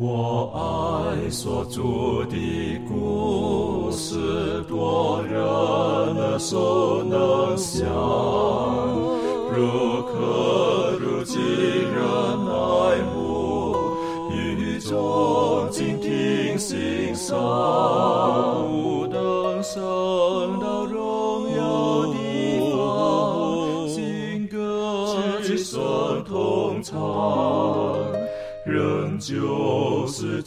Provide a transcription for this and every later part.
我爱所著的故事，多人耳熟能想，如可如今人爱慕，语中静听心声，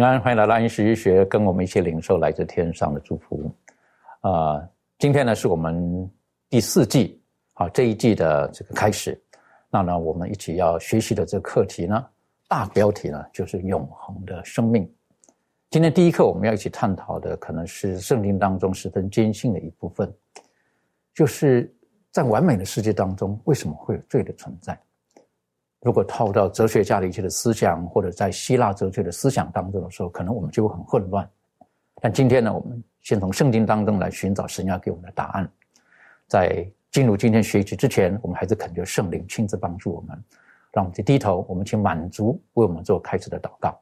平安，欢迎来到安息日学，跟我们一起领受来自天上的祝福。啊、今天呢是我们第四季啊这一季的这个开始。那呢，我们一起要学习的这个课题呢，大标题呢就是永恒的生命。今天第一课我们要一起探讨的，可能是圣经当中十分艰辛的一部分，就是在完美的世界当中，为什么会有罪的存在？如果套到哲学家的一些的思想，或者在希腊哲学的思想当中的时候，可能我们就会很混乱。但今天呢，我们先从圣经当中来寻找神要给我们的答案。在进入今天学习之前，我们还是恳求圣灵亲自帮助我们，让我们去低头，我们请满足为我们做开始的祷告。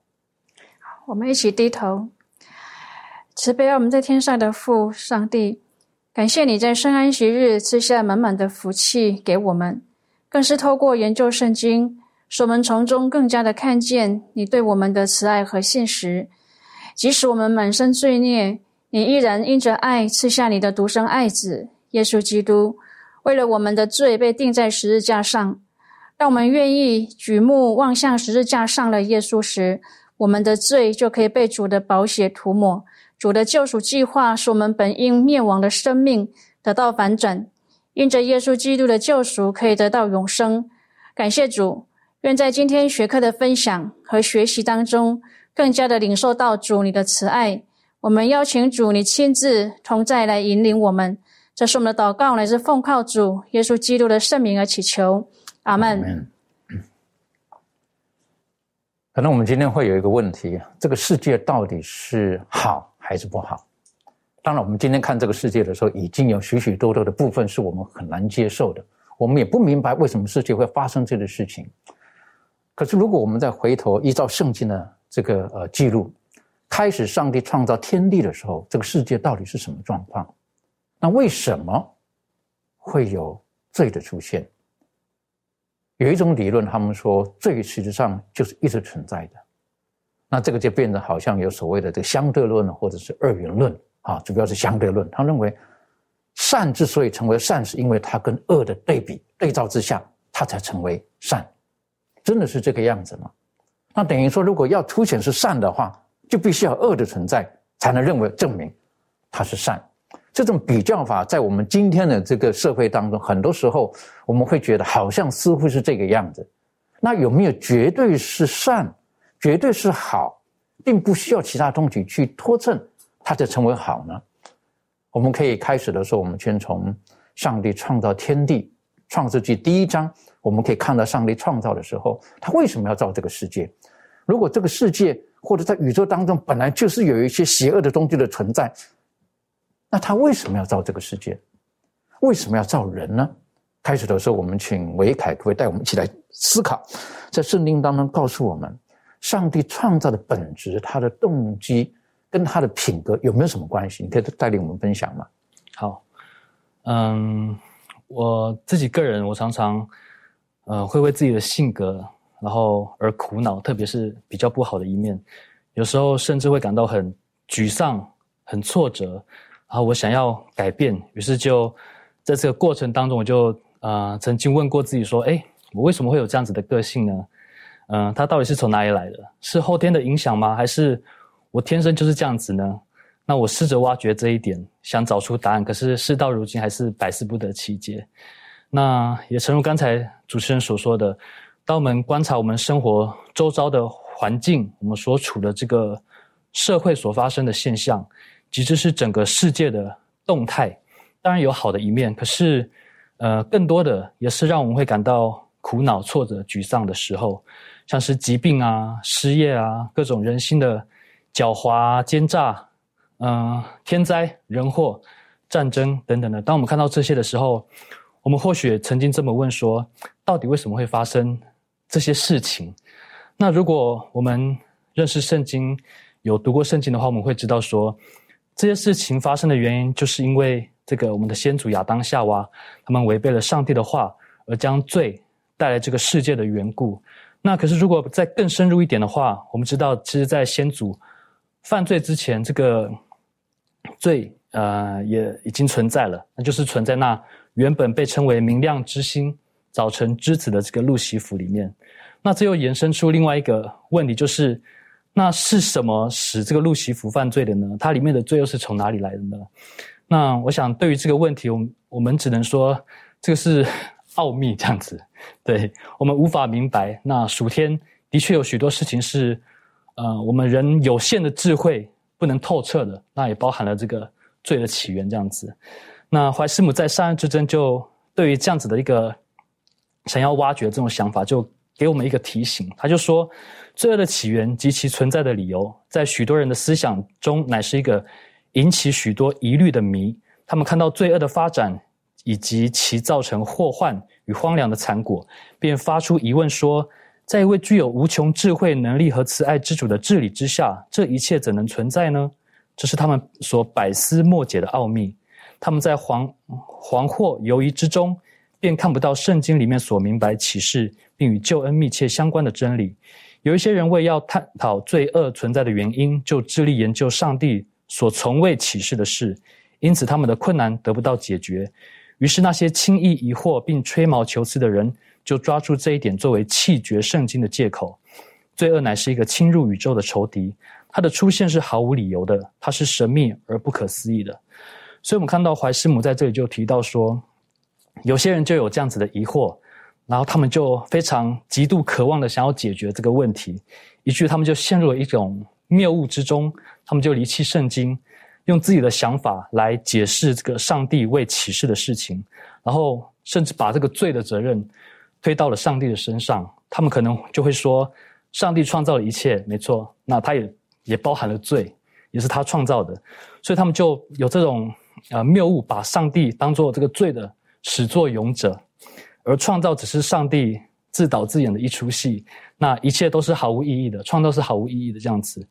我们一起低头，慈悲我们在天上的父上帝，感谢你在圣安息日赐下满满的福气给我们，更是透过研究圣经，使我们从中更加的看见你对我们的慈爱和信实。即使我们满身罪孽，你依然因着爱赐下你的独生爱子耶稣基督，为了我们的罪被钉在十字架上。当我们愿意举目望向十字架上的耶稣时，我们的罪就可以被主的宝血涂抹。主的救赎计划使我们本应灭亡的生命得到反转，因着耶稣基督的救赎可以得到永生。感谢主，愿在今天学课的分享和学习当中，更加的领受到主你的慈爱。我们邀请主你亲自同在来引领我们。这是我们的祷告，乃是奉靠主耶稣基督的圣名而祈求。阿门。可能我们今天会有一个问题：这个世界到底是好还是不好？当然，我们今天看这个世界的时候，已经有许许多多的部分是我们很难接受的，我们也不明白为什么世界会发生这个事情。可是，如果我们再回头依照圣经的这个呃记录，开始上帝创造天地的时候，这个世界到底是什么状况？那为什么会有罪的出现？有一种理论，他们说罪实际上就是一直存在的。那这个就变得好像有所谓的这个相对论或者是二元论啊，主要是相对论。他认为善之所以成为善，是因为它跟恶的对比对照之下，它才成为善。真的是这个样子吗？那等于说，如果要凸显是善的话，就必须要恶的存在，才能认为证明它是善。这种比较法在我们今天的这个社会当中，很多时候我们会觉得好像似乎是这个样子。那有没有绝对是善、绝对是好，并不需要其他东西去托证，它才成为好呢？我们可以开始的时候，我们先从上帝创造天地，创世纪第一章，我们可以看到上帝创造的时候，他为什么要造这个世界？如果这个世界或者在宇宙当中本来就是有一些邪恶的东西的存在。那他为什么要造这个世界？为什么要造人呢？开始的时候，我们请维凯可以带我们一起来思考，在圣经当中告诉我们，上帝创造的本质、他的动机跟他的品格有没有什么关系？你可以带领我们分享吗？好，嗯，我自己个人，我常常，呃，会为自己的性格然后而苦恼，特别是比较不好的一面，有时候甚至会感到很沮丧、很挫折。然后我想要改变，于是就在这个过程当中，我就呃曾经问过自己说：“哎，我为什么会有这样子的个性呢？嗯，它到底是从哪里来的？是后天的影响吗？还是我天生就是这样子呢？”那我试着挖掘这一点，想找出答案，可是事到如今还是百思不得其解。那也诚如刚才主持人所说的，当我们观察我们生活周遭的环境，我们所处的这个社会所发生的现象，其实是整个世界的动态。当然有好的一面，可是，呃，更多的也是让我们会感到苦恼、挫折、沮丧的时候，像是疾病啊、失业啊、各种人心的狡猾、奸诈，嗯，天灾人祸、战争等等的。当我们看到这些的时候，我们或许曾经这么问说：到底为什么会发生这些事情？那如果我们认识圣经，有读过圣经的话，我们会知道说，这些事情发生的原因，就是因为这个我们的先祖亚当夏娃，他们违背了上帝的话，而将罪带来这个世界的缘故。那可是如果再更深入一点的话，我们知道，其实，在先祖犯罪之前，这个罪呃也已经存在了，那就是存在那。原本被称为明亮之星、早晨之子的这个路西弗里面，那这又延伸出另外一个问题，就是那是什么使这个路西弗犯罪的呢？它里面的罪又是从哪里来的呢？那我想对于这个问题，我我们只能说这个是奥秘这样子，对我们无法明白。那暑天的确有许多事情是，呃，我们人有限的智慧不能透彻的，那也包含了这个罪的起源这样子。那怀斯姆在《杀人之争》就对于这样子的一个想要挖掘这种想法，就给我们一个提醒。他就说，罪恶的起源及其存在的理由，在许多人的思想中乃是一个引起许多疑虑的谜。他们看到罪恶的发展以及其造成祸患与荒凉的残果，便发出疑问说：在一位具有无穷智慧能力和慈爱之主的治理之下，这一切怎能存在呢？这是他们所百思莫解的奥秘。他们在惶惶惑犹疑之中，便看不到圣经里面所明白启示并与救恩密切相关的真理。有一些人为要探讨罪恶存在的原因，就致力研究上帝所从未启示的事，因此他们的困难得不到解决。于是那些轻易疑惑并吹毛求疵的人，就抓住这一点作为弃绝圣经的借口。罪恶乃是一个侵入宇宙的仇敌，它的出现是毫无理由的，它是神秘而不可思议的。所以，我们看到怀师母在这里就提到说，有些人就有这样子的疑惑，然后他们就非常极度渴望的想要解决这个问题，以至于他们就陷入了一种谬误之中，他们就离弃圣经，用自己的想法来解释这个上帝未启示的事情，然后甚至把这个罪的责任推到了上帝的身上。他们可能就会说，上帝创造了一切，没错，那他也也包含了罪，也是他创造的，所以他们就有这种。呃，谬误把上帝当做这个罪的始作俑者，而创造只是上帝自导自演的一出戏，那一切都是毫无意义的，创造是毫无意义的这样子。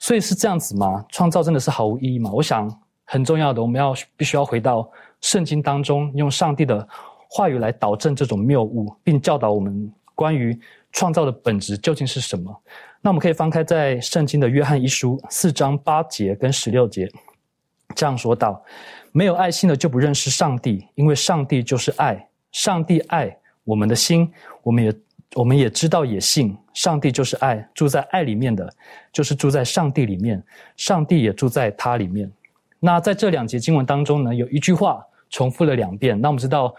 所以是这样子吗？创造真的是毫无意义吗？我想很重要的，我们要必须要回到圣经当中，用上帝的话语来导正这种谬误，并教导我们关于创造的本质究竟是什么。那我们可以翻开在圣经的约翰一书四章八节跟十六节。这样说道：“没有爱心的就不认识上帝，因为上帝就是爱。上帝爱我们的心，我们也我们也知道也信。上帝就是爱，住在爱里面的，就是住在上帝里面，上帝也住在他里面。那在这两节经文当中呢，有一句话重复了两遍。那我们知道，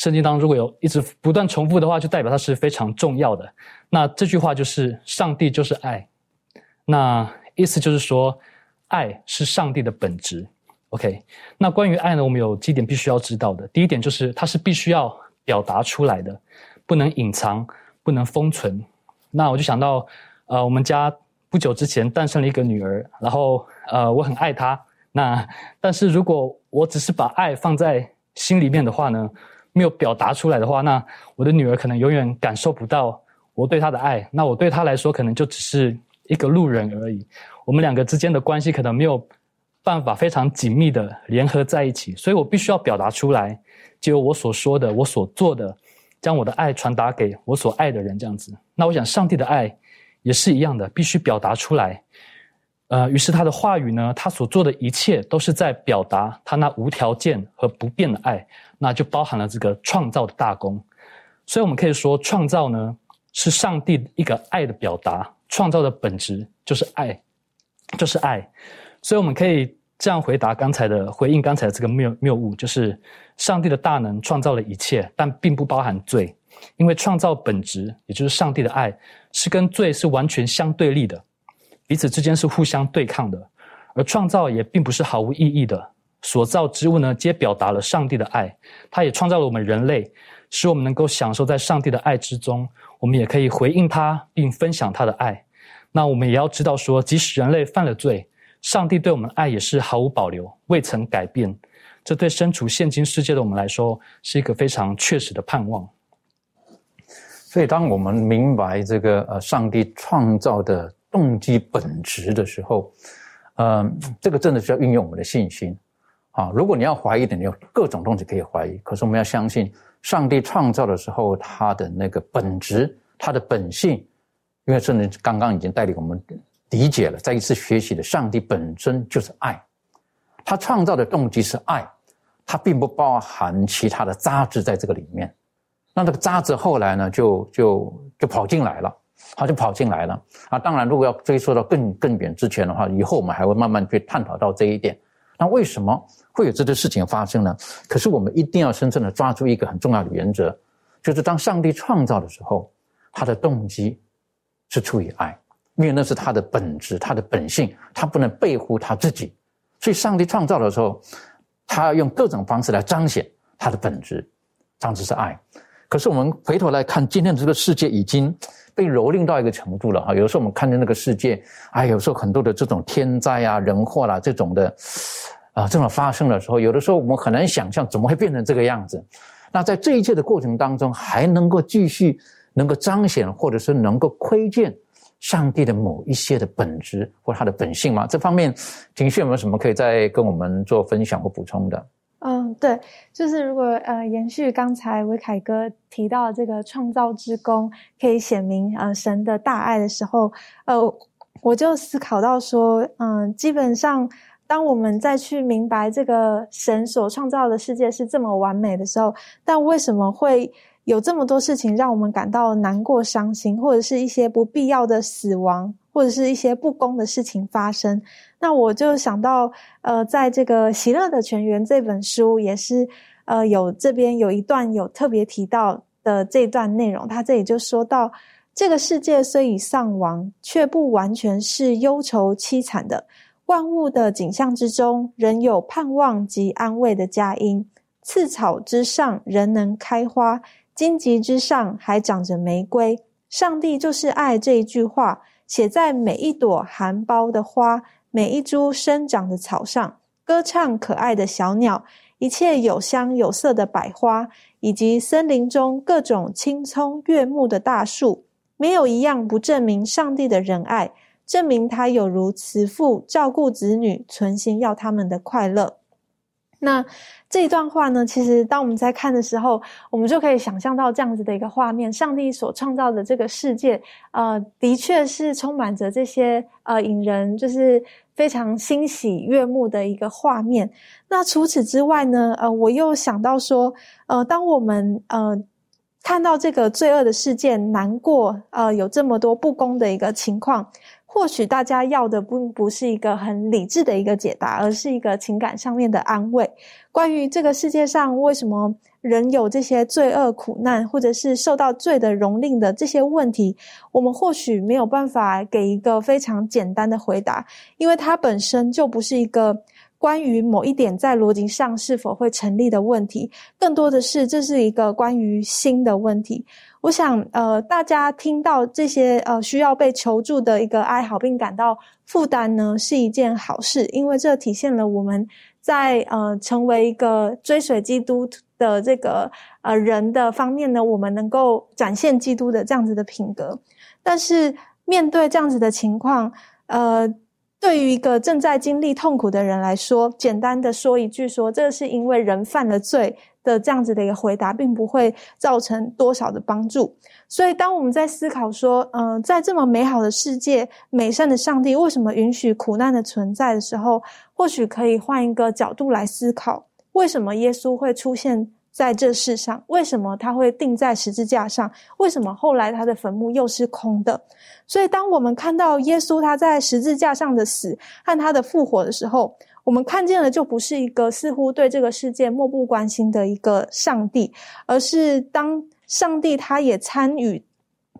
圣经当中如果有一直不断重复的话，就代表它是非常重要的。那这句话就是‘上帝就是爱’，那意思就是说。”爱是上帝的本质，OK。那关于爱呢，我们有几点必须要知道的。第一点就是，它是必须要表达出来的，不能隐藏，不能封存。那我就想到，呃，我们家不久之前诞生了一个女儿，然后呃，我很爱她。那但是如果我只是把爱放在心里面的话呢，没有表达出来的话，那我的女儿可能永远感受不到我对她的爱。那我对她来说，可能就只是一个路人而已。我们两个之间的关系可能没有办法非常紧密的联合在一起，所以我必须要表达出来，就我所说的，我所做的，将我的爱传达给我所爱的人，这样子。那我想，上帝的爱也是一样的，必须表达出来。呃，于是他的话语呢，他所做的一切都是在表达他那无条件和不变的爱，那就包含了这个创造的大功。所以，我们可以说，创造呢是上帝一个爱的表达，创造的本质就是爱。就是爱，所以我们可以这样回答刚才的回应刚才的这个谬谬误，就是上帝的大能创造了一切，但并不包含罪，因为创造本质也就是上帝的爱是跟罪是完全相对立的，彼此之间是互相对抗的，而创造也并不是毫无意义的。所造之物呢，皆表达了上帝的爱，他也创造了我们人类，使我们能够享受在上帝的爱之中，我们也可以回应他并分享他的爱。那我们也要知道说，即使人类犯了罪。上帝对我们的爱也是毫无保留，未曾改变。这对身处现今世界的我们来说，是一个非常确实的盼望。所以，当我们明白这个呃上帝创造的动机本质的时候，呃，这个真的是要运用我们的信心啊。如果你要怀疑的，你有各种东西可以怀疑。可是，我们要相信上帝创造的时候，他的那个本质，他的本性，因为圣经刚刚已经带领我们。理解了，再一次学习的。上帝本身就是爱，他创造的动机是爱，他并不包含其他的杂质在这个里面。那这个杂质后来呢，就就就跑进来了，他就跑进来了啊！当然，如果要追溯到更更远之前的话，以后我们还会慢慢去探讨到这一点。那为什么会有这些事情发生呢？可是我们一定要深深的抓住一个很重要的原则，就是当上帝创造的时候，他的动机是出于爱。因为那是他的本质，他的本性，他不能背乎他自己。所以，上帝创造的时候，他要用各种方式来彰显他的本质，彰显是爱。可是，我们回头来看，今天的这个世界已经被蹂躏到一个程度了哈。有时候我们看见那个世界，哎，有时候很多的这种天灾啊、人祸啦这种的啊，这种发生的时候，有的时候我们很难想象怎么会变成这个样子。那在这一切的过程当中，还能够继续能够彰显，或者是能够窥见。上帝的某一些的本质或他的本性吗？这方面，景旭有没有什么可以再跟我们做分享或补充的？嗯，对，就是如果呃延续刚才维凯哥提到这个创造之功可以显明呃神的大爱的时候，呃，我就思考到说，嗯，基本上当我们再去明白这个神所创造的世界是这么完美的时候，但为什么会？有这么多事情让我们感到难过、伤心，或者是一些不必要的死亡，或者是一些不公的事情发生。那我就想到，呃，在这个《喜乐的泉源》这本书，也是呃有这边有一段有特别提到的这段内容。他这里就说到，这个世界虽已丧亡，却不完全是忧愁凄惨的。万物的景象之中，仍有盼望及安慰的佳音。刺草之上，仍能开花。荆棘之上还长着玫瑰，上帝就是爱这一句话写在每一朵含苞的花、每一株生长的草上，歌唱可爱的小鸟，一切有香有色的百花，以及森林中各种青葱悦目的大树，没有一样不证明上帝的仁爱，证明他有如慈父照顾子女，存心要他们的快乐。那这一段话呢？其实当我们在看的时候，我们就可以想象到这样子的一个画面：上帝所创造的这个世界，呃，的确是充满着这些呃引人就是非常欣喜悦目的一个画面。那除此之外呢？呃，我又想到说，呃，当我们呃看到这个罪恶的事件，难过，呃，有这么多不公的一个情况。或许大家要的不不是一个很理智的一个解答，而是一个情感上面的安慰。关于这个世界上为什么人有这些罪恶苦难，或者是受到罪的蹂躏的这些问题，我们或许没有办法给一个非常简单的回答，因为它本身就不是一个关于某一点在逻辑上是否会成立的问题，更多的是这是一个关于心的问题。我想，呃，大家听到这些呃需要被求助的一个哀嚎，并感到负担呢，是一件好事，因为这体现了我们在呃成为一个追随基督的这个呃人的方面呢，我们能够展现基督的这样子的品格。但是面对这样子的情况，呃，对于一个正在经历痛苦的人来说，简单的说一句，说这是因为人犯了罪。的这样子的一个回答，并不会造成多少的帮助。所以，当我们在思考说，嗯，在这么美好的世界、美善的上帝为什么允许苦难的存在的时候，或许可以换一个角度来思考：为什么耶稣会出现在这世上？为什么他会钉在十字架上？为什么后来他的坟墓又是空的？所以，当我们看到耶稣他在十字架上的死和他的复活的时候，我们看见的就不是一个似乎对这个世界漠不关心的一个上帝，而是当上帝他也参与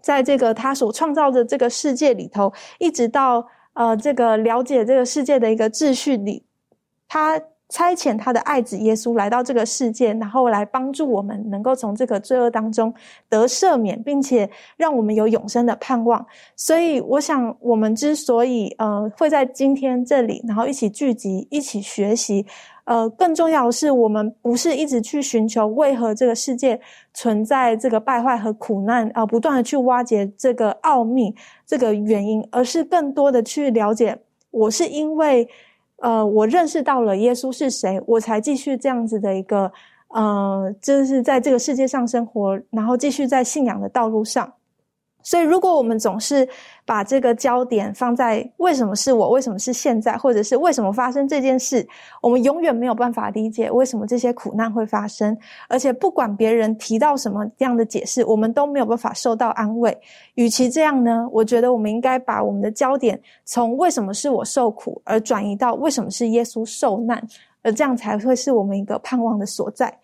在这个他所创造的这个世界里头，一直到呃这个了解这个世界的一个秩序里，他。差遣他的爱子耶稣来到这个世界，然后来帮助我们能够从这个罪恶当中得赦免，并且让我们有永生的盼望。所以，我想我们之所以呃会在今天这里，然后一起聚集、一起学习，呃，更重要的是，我们不是一直去寻求为何这个世界存在这个败坏和苦难，啊，不断的去挖掘这个奥秘、这个原因，而是更多的去了解，我是因为。呃，我认识到了耶稣是谁，我才继续这样子的一个，呃，就是在这个世界上生活，然后继续在信仰的道路上。所以，如果我们总是把这个焦点放在为什么是我，为什么是现在，或者是为什么发生这件事，我们永远没有办法理解为什么这些苦难会发生。而且，不管别人提到什么样的解释，我们都没有办法受到安慰。与其这样呢，我觉得我们应该把我们的焦点从为什么是我受苦，而转移到为什么是耶稣受难，而这样才会是我们一个盼望的所在。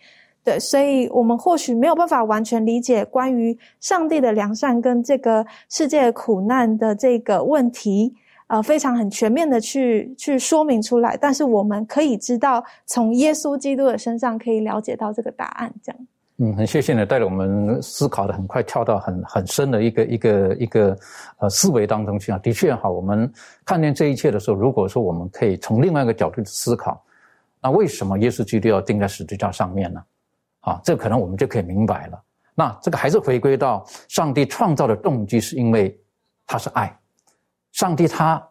对，所以我们或许没有办法完全理解关于上帝的良善跟这个世界苦难的这个问题，呃，非常很全面的去去说明出来。但是我们可以知道，从耶稣基督的身上可以了解到这个答案。这样，嗯，很谢谢你带着我们思考的很快跳到很很深的一个一个一个呃思维当中去啊。的确哈，我们看见这一切的时候，如果说我们可以从另外一个角度去思考，那为什么耶稣基督要钉在十字架上面呢？啊，这可能我们就可以明白了。那这个还是回归到上帝创造的动机，是因为他是爱。上帝他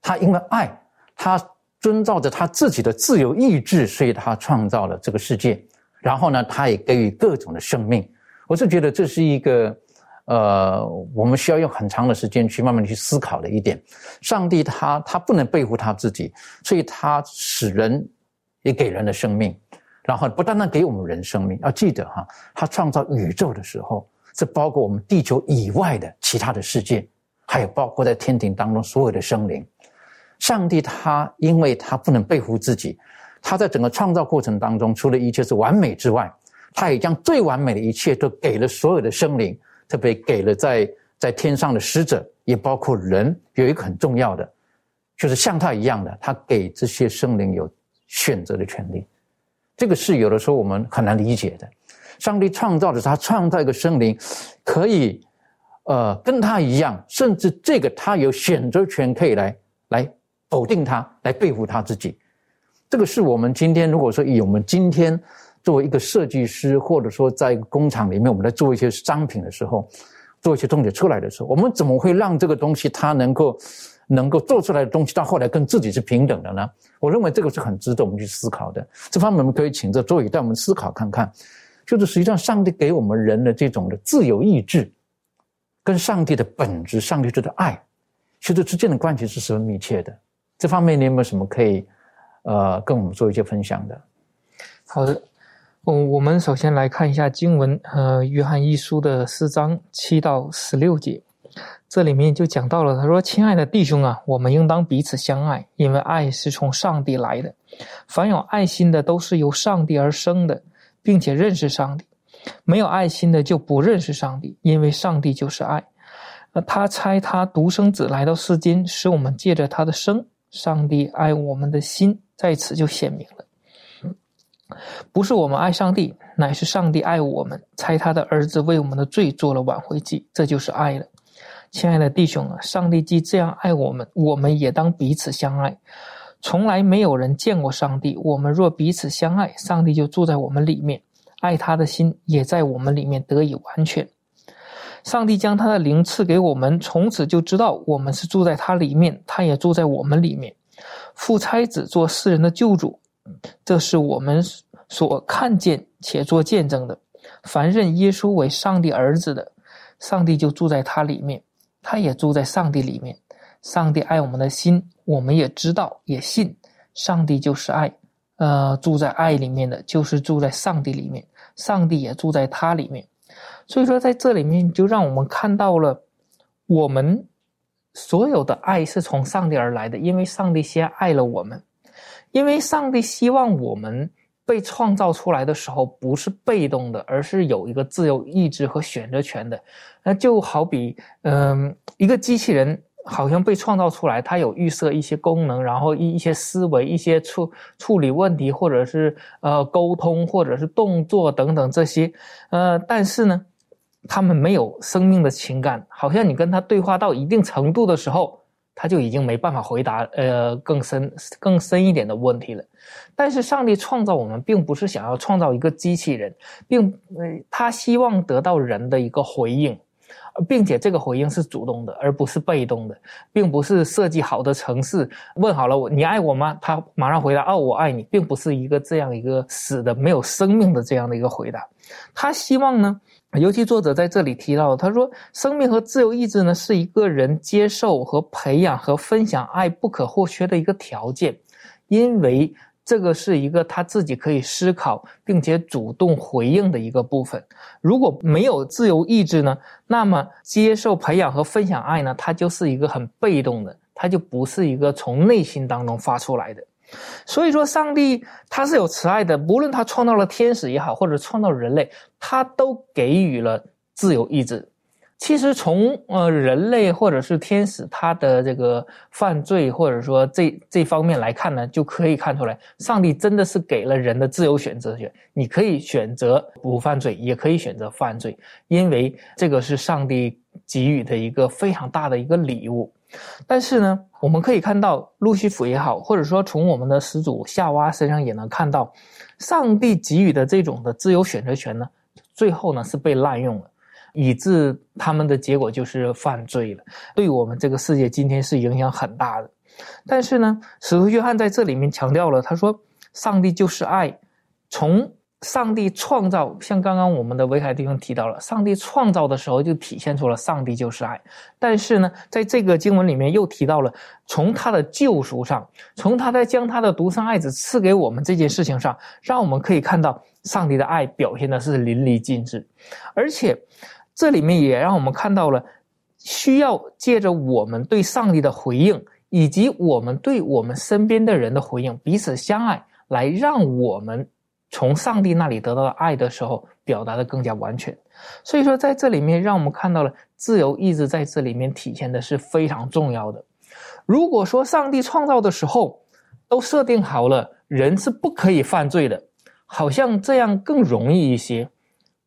他因为爱，他遵照着他自己的自由意志，所以他创造了这个世界。然后呢，他也给予各种的生命。我是觉得这是一个呃，我们需要用很长的时间去慢慢去思考的一点。上帝他他不能背负他自己，所以他使人也给人的生命。然后不单单给我们人生命，要记得哈，他创造宇宙的时候，是包括我们地球以外的其他的世界，还有包括在天庭当中所有的生灵。上帝他因为他不能背负自己，他在整个创造过程当中，除了一切是完美之外，他也将最完美的一切都给了所有的生灵，特别给了在在天上的使者，也包括人。有一个很重要的，就是像他一样的，他给这些生灵有选择的权利。这个是有的时候我们很难理解的。上帝创造的他创造一个生灵，可以，呃，跟他一样，甚至这个他有选择权，可以来来否定他，来背负他自己。这个是我们今天如果说以我们今天作为一个设计师，或者说在工厂里面，我们在做一些商品的时候，做一些东西出来的时候，我们怎么会让这个东西它能够？能够做出来的东西，到后来跟自己是平等的呢？我认为这个是很值得我们去思考的。这方面我们可以请这周宇带我们思考看看，就是实际上上帝给我们人的这种的自由意志，跟上帝的本质、上帝的爱，其实之间的关系是十分密切的。这方面你有没有什么可以呃跟我们做一些分享的？好的，嗯，我们首先来看一下经文，呃，约翰一书的四章七到十六节。这里面就讲到了，他说：“亲爱的弟兄啊，我们应当彼此相爱，因为爱是从上帝来的。凡有爱心的，都是由上帝而生的，并且认识上帝；没有爱心的，就不认识上帝，因为上帝就是爱。那他差他独生子来到世间，使我们借着他的生，上帝爱我们的心在此就显明了。不是我们爱上帝，乃是上帝爱我们，差他的儿子为我们的罪做了挽回祭，这就是爱了。”亲爱的弟兄啊，上帝既这样爱我们，我们也当彼此相爱。从来没有人见过上帝，我们若彼此相爱，上帝就住在我们里面，爱他的心也在我们里面得以完全。上帝将他的灵赐给我们，从此就知道我们是住在他里面，他也住在我们里面。父差子做世人的救主，这是我们所看见且做见证的。凡认耶稣为上帝儿子的，上帝就住在他里面。他也住在上帝里面，上帝爱我们的心，我们也知道，也信，上帝就是爱，呃，住在爱里面的，就是住在上帝里面，上帝也住在他里面，所以说在这里面就让我们看到了，我们所有的爱是从上帝而来的，因为上帝先爱了我们，因为上帝希望我们被创造出来的时候不是被动的，而是有一个自由意志和选择权的。那就好比，嗯，一个机器人。好像被创造出来，它有预设一些功能，然后一一些思维，一些处处理问题，或者是呃沟通，或者是动作等等这些，呃，但是呢，他们没有生命的情感，好像你跟他对话到一定程度的时候，他就已经没办法回答呃更深更深一点的问题了。但是上帝创造我们，并不是想要创造一个机器人，并呃他希望得到人的一个回应。并且这个回应是主动的，而不是被动的，并不是设计好的城市问好了我你爱我吗？他马上回答哦我爱你，并不是一个这样一个死的没有生命的这样的一个回答。他希望呢，尤其作者在这里提到，他说生命和自由意志呢是一个人接受和培养和分享爱不可或缺的一个条件，因为。这个是一个他自己可以思考并且主动回应的一个部分。如果没有自由意志呢，那么接受、培养和分享爱呢，它就是一个很被动的，它就不是一个从内心当中发出来的。所以说，上帝他是有慈爱的，无论他创造了天使也好，或者创造人类，他都给予了自由意志。其实从呃人类或者是天使他的这个犯罪或者说这这方面来看呢，就可以看出来，上帝真的是给了人的自由选择权。你可以选择不犯罪，也可以选择犯罪，因为这个是上帝给予的一个非常大的一个礼物。但是呢，我们可以看到路西弗也好，或者说从我们的始祖夏娃身上也能看到，上帝给予的这种的自由选择权呢，最后呢是被滥用了。以致他们的结果就是犯罪了，对我们这个世界今天是影响很大的。但是呢，使徒约翰在这里面强调了，他说：“上帝就是爱，从上帝创造，像刚刚我们的维海弟兄提到了，上帝创造的时候就体现出了上帝就是爱。但是呢，在这个经文里面又提到了，从他的救赎上，从他在将他的独生爱子赐给我们这件事情上，让我们可以看到上帝的爱表现的是淋漓尽致，而且。”这里面也让我们看到了，需要借着我们对上帝的回应，以及我们对我们身边的人的回应，彼此相爱，来让我们从上帝那里得到的爱的时候，表达的更加完全。所以说，在这里面，让我们看到了自由意志在这里面体现的是非常重要的。如果说上帝创造的时候都设定好了人是不可以犯罪的，好像这样更容易一些。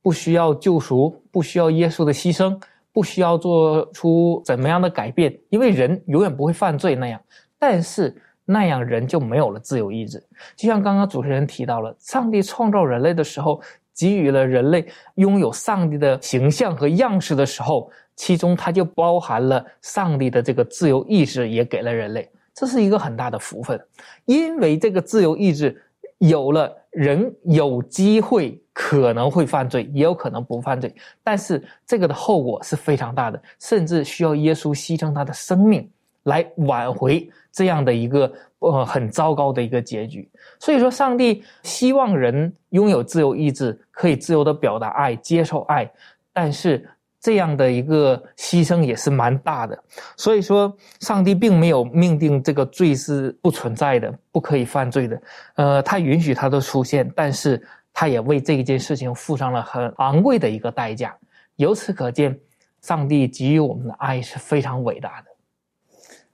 不需要救赎，不需要耶稣的牺牲，不需要做出怎么样的改变，因为人永远不会犯罪那样。但是那样人就没有了自由意志。就像刚刚主持人提到了，上帝创造人类的时候，给予了人类拥有上帝的形象和样式的时候，其中它就包含了上帝的这个自由意志，也给了人类，这是一个很大的福分。因为这个自由意志有了，人有机会。可能会犯罪，也有可能不犯罪，但是这个的后果是非常大的，甚至需要耶稣牺牲他的生命来挽回这样的一个呃很糟糕的一个结局。所以说，上帝希望人拥有自由意志，可以自由的表达爱、接受爱，但是这样的一个牺牲也是蛮大的。所以说，上帝并没有命定这个罪是不存在的，不可以犯罪的，呃，他允许他的出现，但是。他也为这一件事情付上了很昂贵的一个代价，由此可见，上帝给予我们的爱是非常伟大的。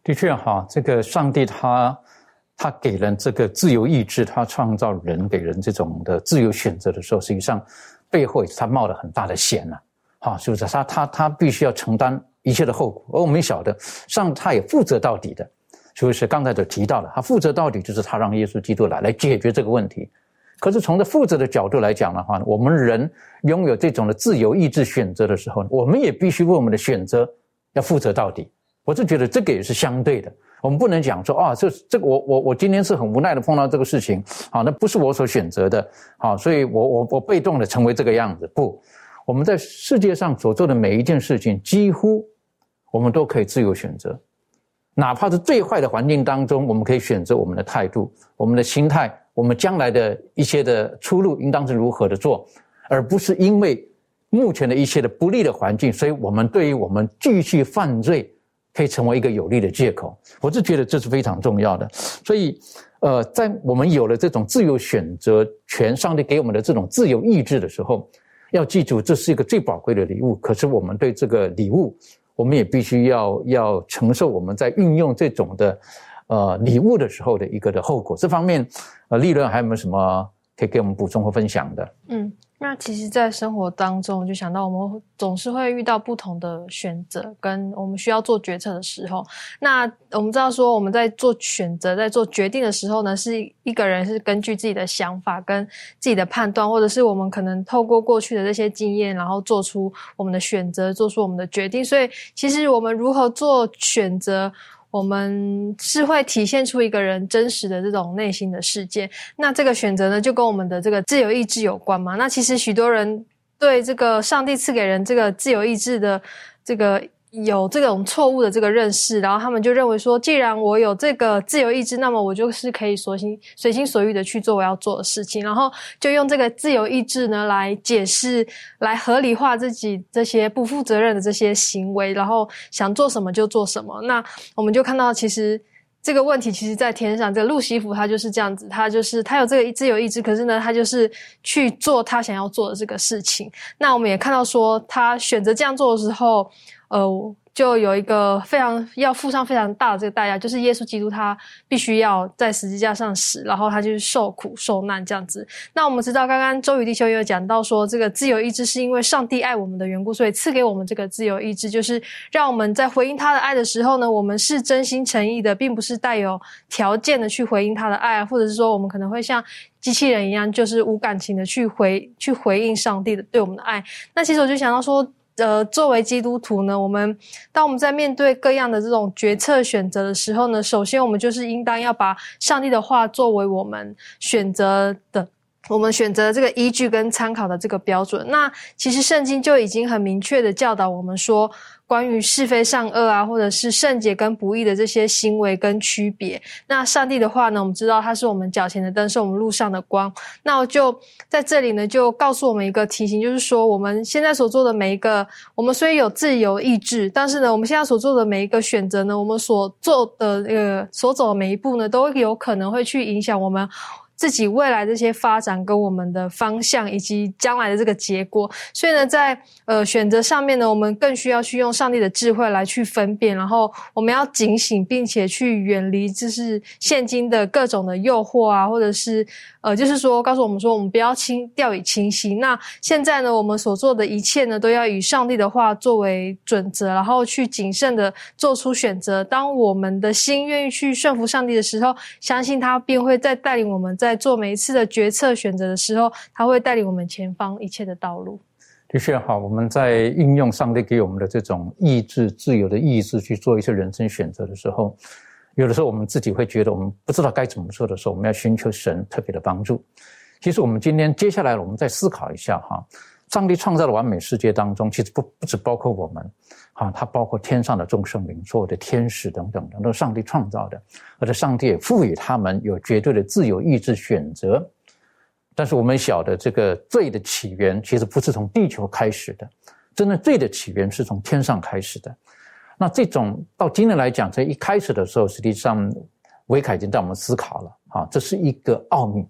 的确，哈，这个上帝他他给人这个自由意志，他创造人给人这种的自由选择的时候，实际上背后他冒了很大的险呢，哈，是不是？他他他必须要承担一切的后果，而我们晓得，上他也负责到底的，是不是？刚才都提到了，他负责到底，就是他让耶稣基督来来解决这个问题。可是从这负责的角度来讲的话呢，我们人拥有这种的自由意志选择的时候，我们也必须为我们的选择要负责到底。我是觉得这个也是相对的，我们不能讲说啊，这这个我我我今天是很无奈的碰到这个事情，好，那不是我所选择的，好，所以我我我被动的成为这个样子。不，我们在世界上所做的每一件事情，几乎我们都可以自由选择，哪怕是最坏的环境当中，我们可以选择我们的态度，我们的心态。我们将来的一些的出路应当是如何的做，而不是因为目前的一些的不利的环境，所以我们对于我们继续犯罪可以成为一个有利的借口。我是觉得这是非常重要的。所以，呃，在我们有了这种自由选择权，上帝给我们的这种自由意志的时候，要记住这是一个最宝贵的礼物。可是，我们对这个礼物，我们也必须要要承受我们在运用这种的呃礼物的时候的一个的后果。这方面，呃，利润还有没有什么可以给我们补充和分享的？嗯。那其实，在生活当中，就想到我们总是会遇到不同的选择，跟我们需要做决策的时候。那我们知道说，我们在做选择、在做决定的时候呢，是一个人是根据自己的想法、跟自己的判断，或者是我们可能透过过去的这些经验，然后做出我们的选择，做出我们的决定。所以，其实我们如何做选择？我们是会体现出一个人真实的这种内心的世界。那这个选择呢，就跟我们的这个自由意志有关嘛？那其实许多人对这个上帝赐给人这个自由意志的这个。有这种错误的这个认识，然后他们就认为说，既然我有这个自由意志，那么我就是可以随心随心所欲的去做我要做的事情，然后就用这个自由意志呢来解释、来合理化自己这些不负责任的这些行为，然后想做什么就做什么。那我们就看到，其实这个问题，其实在天上，这个路西弗他就是这样子，他就是他有这个自由意志，可是呢，他就是去做他想要做的这个事情。那我们也看到说，他选择这样做的时候。呃，就有一个非常要付上非常大的这个代价，就是耶稣基督他必须要在十字架上死，然后他就是受苦受难这样子。那我们知道，刚刚周宇弟兄也有讲到说，这个自由意志是因为上帝爱我们的缘故，所以赐给我们这个自由意志，就是让我们在回应他的爱的时候呢，我们是真心诚意的，并不是带有条件的去回应他的爱，或者是说我们可能会像机器人一样，就是无感情的去回去回应上帝的对我们的爱。那其实我就想到说。呃，作为基督徒呢，我们当我们在面对各样的这种决策选择的时候呢，首先我们就是应当要把上帝的话作为我们选择的，我们选择这个依据跟参考的这个标准。那其实圣经就已经很明确的教导我们说。关于是非善恶啊，或者是圣洁跟不义的这些行为跟区别，那上帝的话呢，我们知道他是我们脚前的灯，是我们路上的光。那我就在这里呢，就告诉我们一个提醒，就是说我们现在所做的每一个，我们虽然有自由意志，但是呢，我们现在所做的每一个选择呢，我们所做的呃所走的每一步呢，都有可能会去影响我们。自己未来这些发展跟我们的方向以及将来的这个结果，所以呢，在呃选择上面呢，我们更需要去用上帝的智慧来去分辨，然后我们要警醒，并且去远离就是现今的各种的诱惑啊，或者是呃，就是说告诉我们说，我们不要轻掉以轻心。那现在呢，我们所做的一切呢，都要以上帝的话作为准则，然后去谨慎的做出选择。当我们的心愿意去顺服上帝的时候，相信他便会再带领我们在。在做每一次的决策选择的时候，他会带领我们前方一切的道路。的确，好，我们在运用上帝给我们的这种意志、自由的意志去做一些人生选择的时候，有的时候我们自己会觉得我们不知道该怎么做的时候，我们要寻求神特别的帮助。其实，我们今天接下来，我们再思考一下哈。上帝创造的完美世界当中，其实不不只包括我们，啊，它包括天上的众生灵、所有的天使等等等，都是上帝创造的，而且上帝也赋予他们有绝对的自由意志选择。但是我们晓得，这个罪的起源其实不是从地球开始的，真正罪的起源是从天上开始的。那这种到今天来讲，在一开始的时候，实际上维凯已经带我们思考了，啊，这是一个奥秘。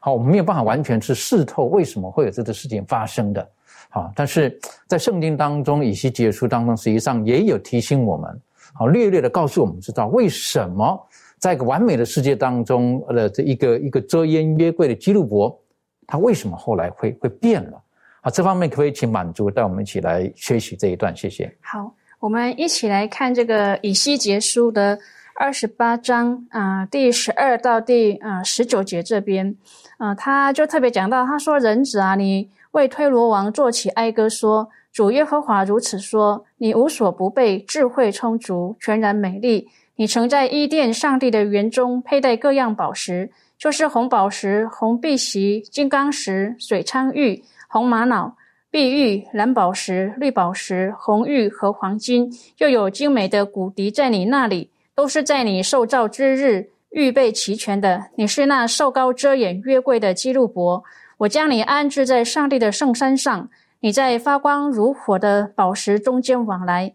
好，我们没有办法完全是试透为什么会有这个事情发生的，好，但是在圣经当中，以西结书当中，实际上也有提醒我们，好，略略的告诉我们知道为什么在一个完美的世界当中的这一个一个遮烟约柜的基路伯，他为什么后来会会变了？好，这方面可不可以请满足带我们一起来学习这一段？谢谢。好，我们一起来看这个以西结书的。二十八章啊，第十二到第啊十九节这边，啊，他就特别讲到，他说：“人子啊，你为推罗王做起哀歌，说主耶和华如此说：你无所不备，智慧充足，全然美丽。你曾在伊甸上帝的园中佩戴各样宝石，就是红宝石、红碧玺、金刚石、水苍玉、红玛瑙、碧玉、蓝宝石、绿宝石、红玉和黄金，又有精美的骨笛在你那里。”都是在你受造之日预备齐全的。你是那受高遮掩约柜的基路伯，我将你安置在上帝的圣山上。你在发光如火的宝石中间往来。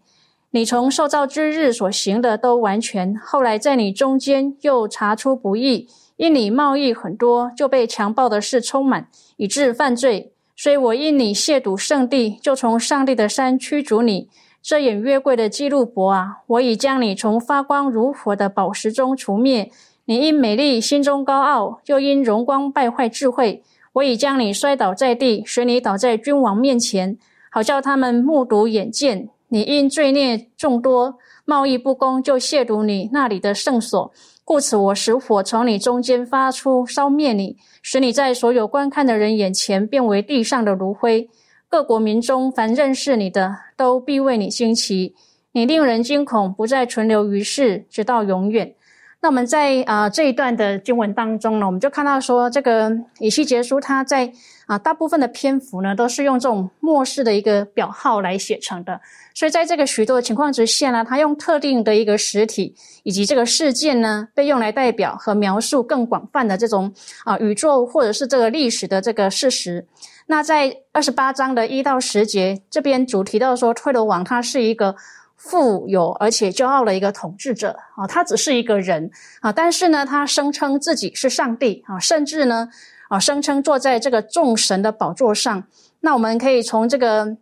你从受造之日所行的都完全，后来在你中间又查出不义，因你贸易很多，就被强暴的事充满，以致犯罪。所以我因你亵渎圣地，就从上帝的山驱逐你。遮掩约柜的基路伯啊，我已将你从发光如火的宝石中除灭。你因美丽心中高傲，又因荣光败坏智慧。我已将你摔倒在地，使你倒在君王面前，好叫他们目睹眼见。你因罪孽众多，贸易不公，就亵渎你那里的圣所。故此，我使火从你中间发出，烧灭你，使你在所有观看的人眼前变为地上的炉灰。各国民中，凡认识你的，都必为你惊奇。你令人惊恐，不再存留于世，直到永远。那我们在啊这一段的经文当中呢，我们就看到说，这个以西结书它在啊大部分的篇幅呢，都是用这种末世的一个表号来写成的。所以在这个许多情况之下呢，它用特定的一个实体以及这个事件呢，被用来代表和描述更广泛的这种啊宇宙或者是这个历史的这个事实。那在二十八章的一到十节这边主提到说，推罗王他是一个。富有而且骄傲的一个统治者啊，他只是一个人啊，但是呢，他声称自己是上帝啊，甚至呢啊，声称坐在这个众神的宝座上。那我们可以从这个。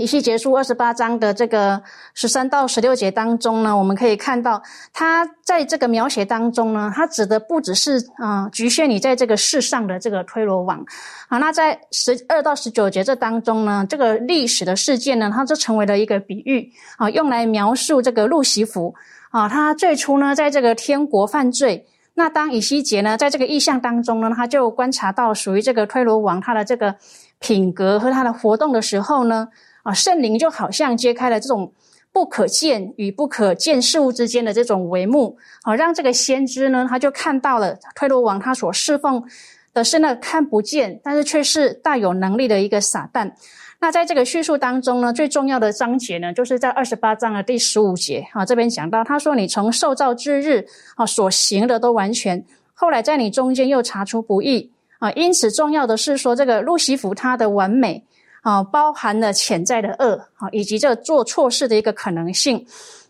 以西结束二十八章的这个十三到十六节当中呢，我们可以看到，他在这个描写当中呢，他指的不只是啊局限你在这个世上的这个推罗王啊。那在十二到十九节这当中呢，这个历史的事件呢，它就成为了一个比喻啊，用来描述这个路西弗啊，他最初呢在这个天国犯罪。那当以西结呢在这个意象当中呢，他就观察到属于这个推罗王他的这个品格和他的活动的时候呢。啊，圣灵就好像揭开了这种不可见与不可见事物之间的这种帷幕，好让这个先知呢，他就看到了推罗王他所侍奉的是那看不见，但是却是大有能力的一个撒旦。那在这个叙述当中呢，最重要的章节呢，就是在二十八章的第十五节啊，这边讲到，他说：“你从受造之日啊所行的都完全，后来在你中间又查出不义啊，因此重要的是说，这个路西弗他的完美。”啊，包含了潜在的恶啊，以及这做错事的一个可能性。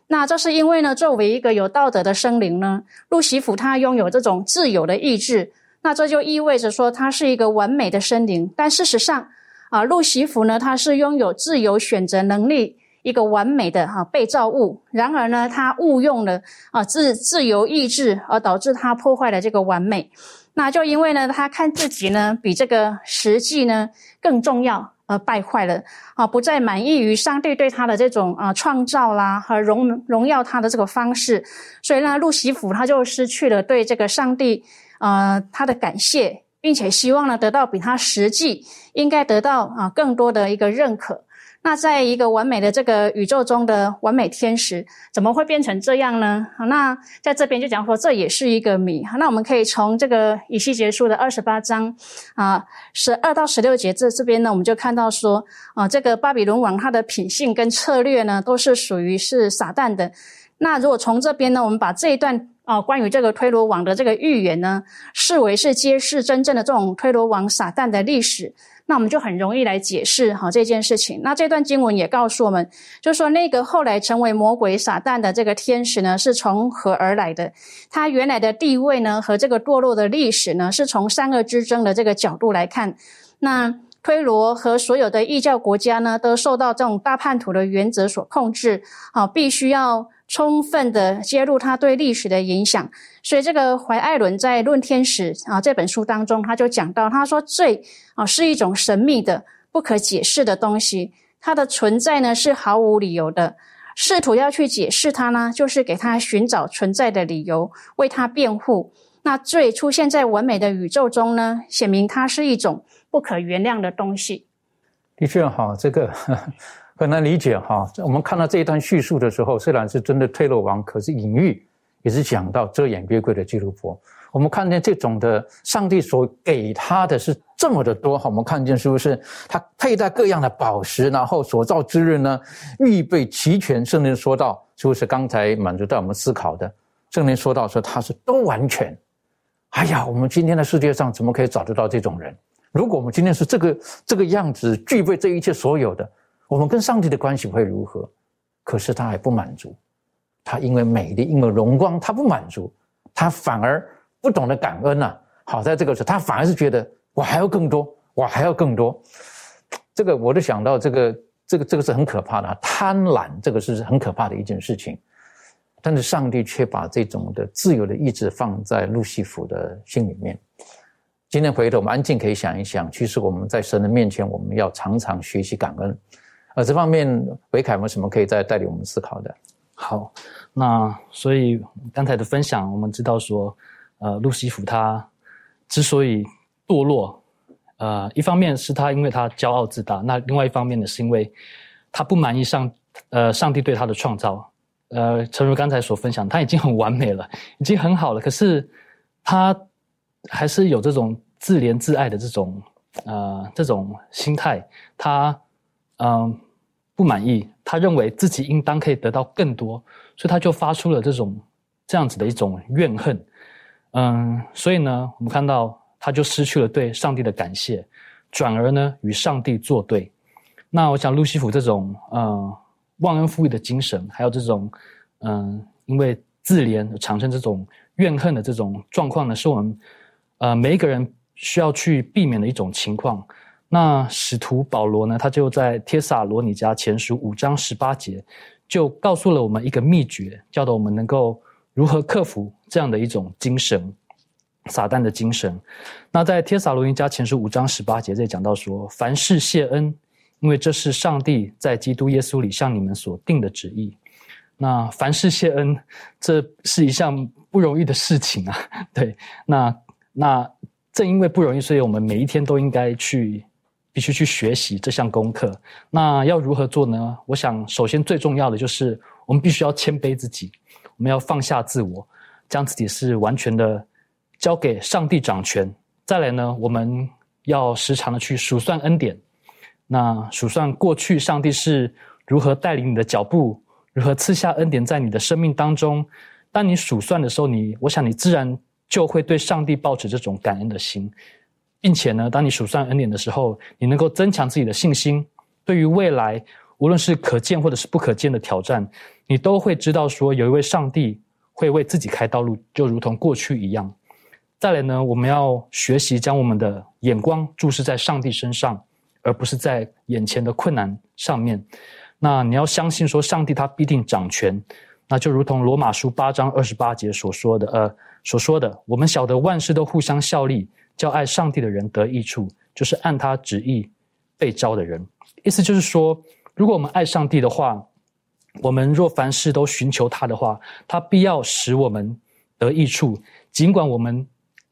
那这是因为呢，作为一个有道德的生灵呢，路西弗他拥有这种自由的意志。那这就意味着说，他是一个完美的生灵。但事实上啊，路西弗呢，他是拥有自由选择能力，一个完美的哈被造物。然而呢，他误用了啊自自由意志，而导致他破坏了这个完美。那就因为呢，他看自己呢比这个实际呢更重要。而败坏了啊！不再满意于上帝对他的这种啊创造啦和荣荣耀他的这个方式，所以呢，路西弗他就失去了对这个上帝呃他的感谢，并且希望呢得到比他实际应该得到啊更多的一个认可。那在一个完美的这个宇宙中的完美天使，怎么会变成这样呢？好，那在这边就讲说这也是一个谜。那我们可以从这个以西结束的二十八章啊十二到十六节这这边呢，我们就看到说啊，这个巴比伦王他的品性跟策略呢，都是属于是撒旦的。那如果从这边呢，我们把这一段啊关于这个推罗王的这个预言呢，视为是揭示真正的这种推罗王撒旦的历史。那我们就很容易来解释哈这件事情。那这段经文也告诉我们，就是说那个后来成为魔鬼撒旦的这个天使呢，是从何而来的？他原来的地位呢，和这个堕落的历史呢，是从三恶之争的这个角度来看。那推罗和所有的异教国家呢，都受到这种大叛徒的原则所控制，啊，必须要。充分的揭露他对历史的影响，所以这个怀艾伦在《论天使》啊这本书当中，他就讲到，他说罪啊是一种神秘的、不可解释的东西，它的存在呢是毫无理由的，试图要去解释它呢，就是给他寻找存在的理由，为他辩护。那罪出现在完美的宇宙中呢，显明它是一种不可原谅的东西。的确，哈，这个。很难理解哈，我们看到这一段叙述的时候，虽然是真的退路王，可是隐喻也是讲到遮掩约柜的基督伯。我们看见这种的上帝所给他的是这么的多哈，我们看见是不是他佩戴各样的宝石，然后所造之日呢，预备齐全。圣灵说到，是不是刚才满足在我们思考的？圣灵说到说他是都完全。哎呀，我们今天的世界上怎么可以找得到这种人？如果我们今天是这个这个样子，具备这一切所有的。我们跟上帝的关系会如何？可是他还不满足，他因为美丽，因为荣光，他不满足，他反而不懂得感恩呐。好在这个时候，他反而是觉得我还要更多，我还要更多。这个我就想到这个，这个这个是很可怕的，贪婪这个是很可怕的一件事情。但是上帝却把这种的自由的意志放在路西弗的心里面。今天回头我们安静可以想一想，其实我们在神的面前，我们要常常学习感恩。而这方面，维凯有什么可以再带领我们思考的？好，那所以刚才的分享，我们知道说，呃，路西弗他之所以堕落，呃，一方面是他因为他骄傲自大，那另外一方面呢，是因为他不满意上，呃，上帝对他的创造。呃，诚如刚才所分享，他已经很完美了，已经很好了，可是他还是有这种自怜自爱的这种呃这种心态，他。嗯，不满意，他认为自己应当可以得到更多，所以他就发出了这种这样子的一种怨恨。嗯，所以呢，我们看到他就失去了对上帝的感谢，转而呢与上帝作对。那我想，路西弗这种嗯忘恩负义的精神，还有这种嗯因为自怜产生这种怨恨的这种状况呢，是我们呃每一个人需要去避免的一种情况。那使徒保罗呢？他就在帖撒罗尼迦前书五章十八节，就告诉了我们一个秘诀，教导我们能够如何克服这样的一种精神，撒旦的精神。那在帖撒罗尼迦前书五章十八节这里讲到说：凡事谢恩，因为这是上帝在基督耶稣里向你们所定的旨意。那凡事谢恩，这是一项不容易的事情啊。对，那那正因为不容易，所以我们每一天都应该去。必须去学习这项功课。那要如何做呢？我想，首先最重要的就是我们必须要谦卑自己，我们要放下自我，将自己是完全的交给上帝掌权。再来呢，我们要时常的去数算恩典。那数算过去上帝是如何带领你的脚步，如何赐下恩典在你的生命当中。当你数算的时候，你我想你自然就会对上帝抱持这种感恩的心。并且呢，当你数算恩典的时候，你能够增强自己的信心。对于未来，无论是可见或者是不可见的挑战，你都会知道说，有一位上帝会为自己开道路，就如同过去一样。再来呢，我们要学习将我们的眼光注视在上帝身上，而不是在眼前的困难上面。那你要相信说，上帝他必定掌权。那就如同罗马书八章二十八节所说的，呃，所说的，我们晓得万事都互相效力。叫爱上帝的人得益处，就是按他旨意被招的人。意思就是说，如果我们爱上帝的话，我们若凡事都寻求他的话，他必要使我们得益处。尽管我们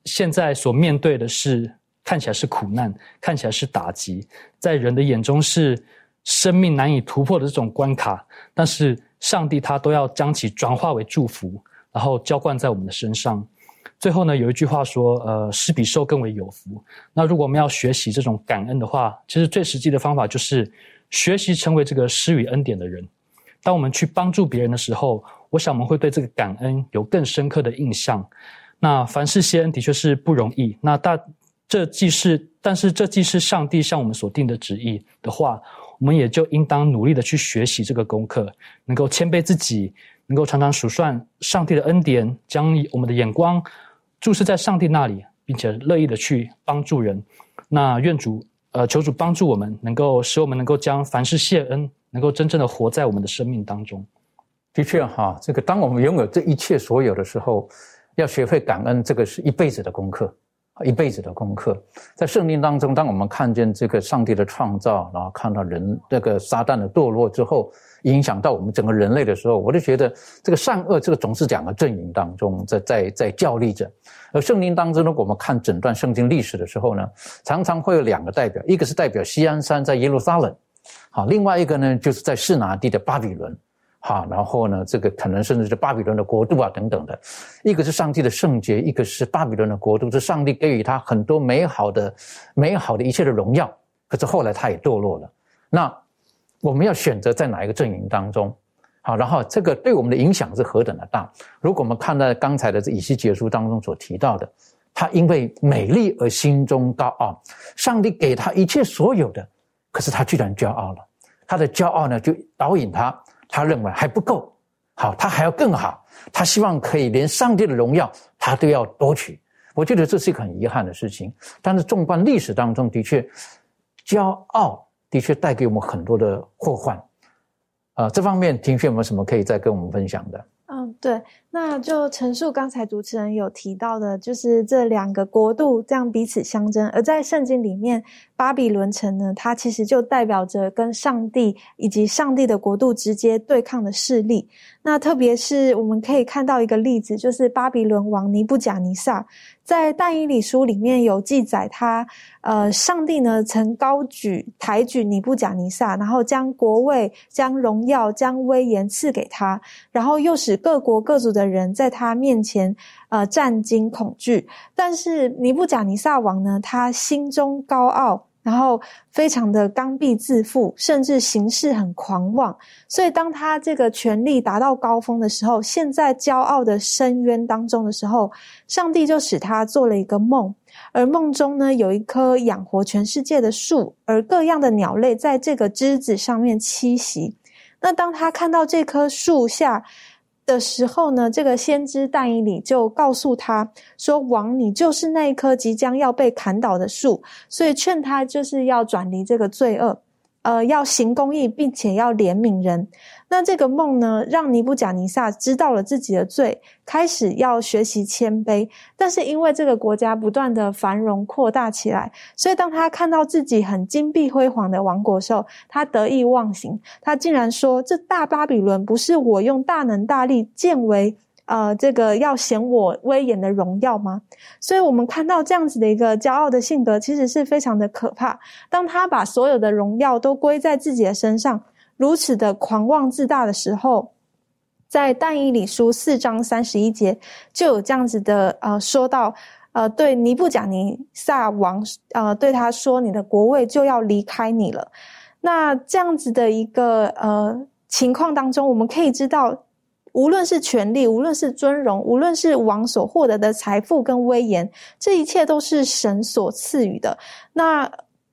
现在所面对的是看起来是苦难，看起来是打击，在人的眼中是生命难以突破的这种关卡，但是上帝他都要将其转化为祝福，然后浇灌在我们的身上。最后呢，有一句话说：“呃，施比受更为有福。”那如果我们要学习这种感恩的话，其实最实际的方法就是学习成为这个施与恩典的人。当我们去帮助别人的时候，我想我们会对这个感恩有更深刻的印象。那凡事谢恩的确是不容易。那大这既是，但是这既是上帝向我们所定的旨意的话，我们也就应当努力的去学习这个功课，能够谦卑自己。能够常常数算上帝的恩典，将我们的眼光注视在上帝那里，并且乐意的去帮助人。那愿主呃求主帮助我们，能够使我们能够将凡事谢恩，能够真正的活在我们的生命当中。的确哈，这个当我们拥有这一切所有的时候，要学会感恩，这个是一辈子的功课。一辈子的功课，在圣经当中，当我们看见这个上帝的创造，然后看到人这个撒旦的堕落之后，影响到我们整个人类的时候，我就觉得这个善恶这个总是两个阵营当中在在在较力着。而圣经当中呢，我们看整段圣经历史的时候呢，常常会有两个代表，一个是代表西安山在耶路撒冷，好，另外一个呢就是在示拿地的巴比伦。好，然后呢，这个可能甚至是巴比伦的国度啊，等等的，一个是上帝的圣洁，一个是巴比伦的国度，是上帝给予他很多美好的、美好的一切的荣耀。可是后来他也堕落了。那我们要选择在哪一个阵营当中？好，然后这个对我们的影响是何等的大？如果我们看到刚才的这以西结书当中所提到的，他因为美丽而心中高傲，上帝给他一切所有的，可是他居然骄傲了。他的骄傲呢，就导引他。他认为还不够，好，他还要更好，他希望可以连上帝的荣耀他都要夺取。我觉得这是一个很遗憾的事情。但是纵观历史当中，的确，骄傲的确带给我们很多的祸患。啊，这方面庭轩有没有什么可以再跟我们分享的？对，那就陈述刚才主持人有提到的，就是这两个国度这样彼此相争，而在圣经里面，巴比伦城呢，它其实就代表着跟上帝以及上帝的国度直接对抗的势力。那特别是我们可以看到一个例子，就是巴比伦王尼布甲尼撒。在但以理书里面有记载，他呃，上帝呢曾高举抬举尼布甲尼撒，然后将国位、将荣耀、将威严赐给他，然后又使各国各族的人在他面前呃战惊恐惧。但是尼布甲尼撒王呢，他心中高傲。然后非常的刚愎自负，甚至行事很狂妄。所以当他这个权力达到高峰的时候，陷在骄傲的深渊当中的时候，上帝就使他做了一个梦，而梦中呢有一棵养活全世界的树，而各样的鸟类在这个枝子上面栖息。那当他看到这棵树下，的时候呢，这个先知但以理就告诉他说：“王，你就是那一棵即将要被砍倒的树，所以劝他就是要转离这个罪恶。”呃，要行公义，并且要怜悯人。那这个梦呢，让尼布甲尼撒知道了自己的罪，开始要学习谦卑。但是因为这个国家不断的繁荣扩大起来，所以当他看到自己很金碧辉煌的王国时候，他得意忘形。他竟然说：“这大巴比伦不是我用大能大力建为。”呃，这个要显我威严的荣耀吗？所以，我们看到这样子的一个骄傲的性格，其实是非常的可怕。当他把所有的荣耀都归在自己的身上，如此的狂妄自大的时候，在但以理书四章三十一节就有这样子的呃，说到呃，对尼布甲尼撒王呃，对他说：“你的国位就要离开你了。”那这样子的一个呃情况当中，我们可以知道。无论是权力，无论是尊荣，无论是王所获得的财富跟威严，这一切都是神所赐予的。那。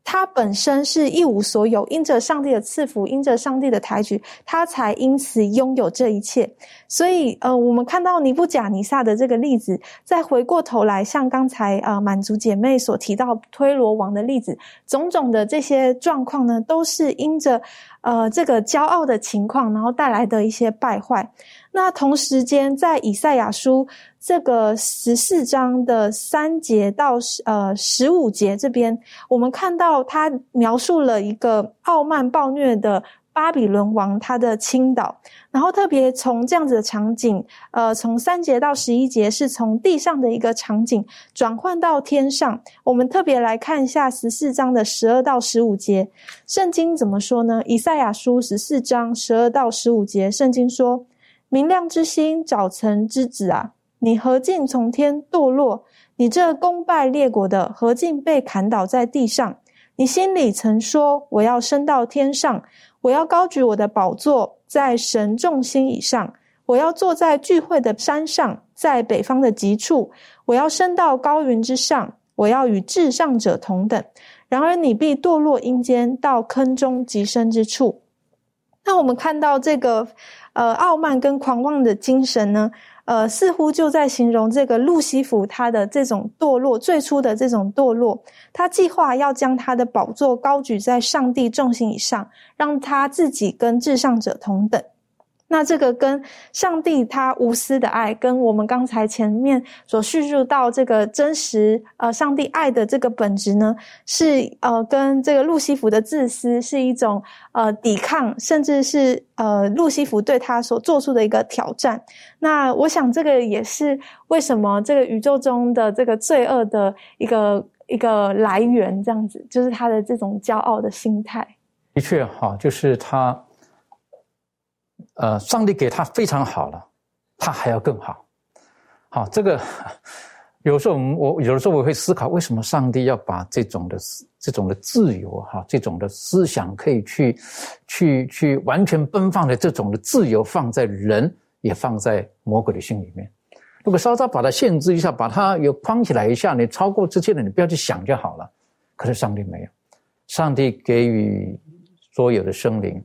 他本身是一无所有，因着上帝的赐福，因着上帝的抬举，他才因此拥有这一切。所以，呃，我们看到尼布甲尼撒的这个例子，再回过头来，像刚才呃满足姐妹所提到推罗王的例子，种种的这些状况呢，都是因着呃这个骄傲的情况，然后带来的一些败坏。那同时间，在以赛亚书这个十四章的三节到呃十五节这边，我们看到他描述了一个傲慢暴虐的巴比伦王他的倾倒，然后特别从这样子的场景，呃，从三节到十一节是从地上的一个场景转换到天上。我们特别来看一下十四章的十二到十五节，圣经怎么说呢？以赛亚书十四章十二到十五节，圣经说。明亮之星，早晨之子啊！你何竟从天堕落？你这功败列国的，何竟被砍倒在地上？你心里曾说：我要升到天上，我要高举我的宝座在神众星以上，我要坐在聚会的山上，在北方的极处，我要升到高云之上，我要与至上者同等。然而你必堕落阴间，到坑中极深之处。那我们看到这个。呃，傲慢跟狂妄的精神呢，呃，似乎就在形容这个路西弗他的这种堕落，最初的这种堕落。他计划要将他的宝座高举在上帝重心以上，让他自己跟至上者同等。那这个跟上帝他无私的爱，跟我们刚才前面所叙述到这个真实呃上帝爱的这个本质呢，是呃跟这个路西弗的自私是一种呃抵抗，甚至是呃路西弗对他所做出的一个挑战。那我想这个也是为什么这个宇宙中的这个罪恶的一个一个来源，这样子就是他的这种骄傲的心态。的确哈，就是他。呃，上帝给他非常好了，他还要更好。好，这个有时候我们我有的时候我会思考，为什么上帝要把这种的这种的自由哈，这种的思想可以去去去完全奔放的这种的自由放在人，也放在魔鬼的心里面。如果稍稍把它限制一下，把它有框起来一下，你超过这些的，你不要去想就好了。可是上帝没有，上帝给予所有的生灵。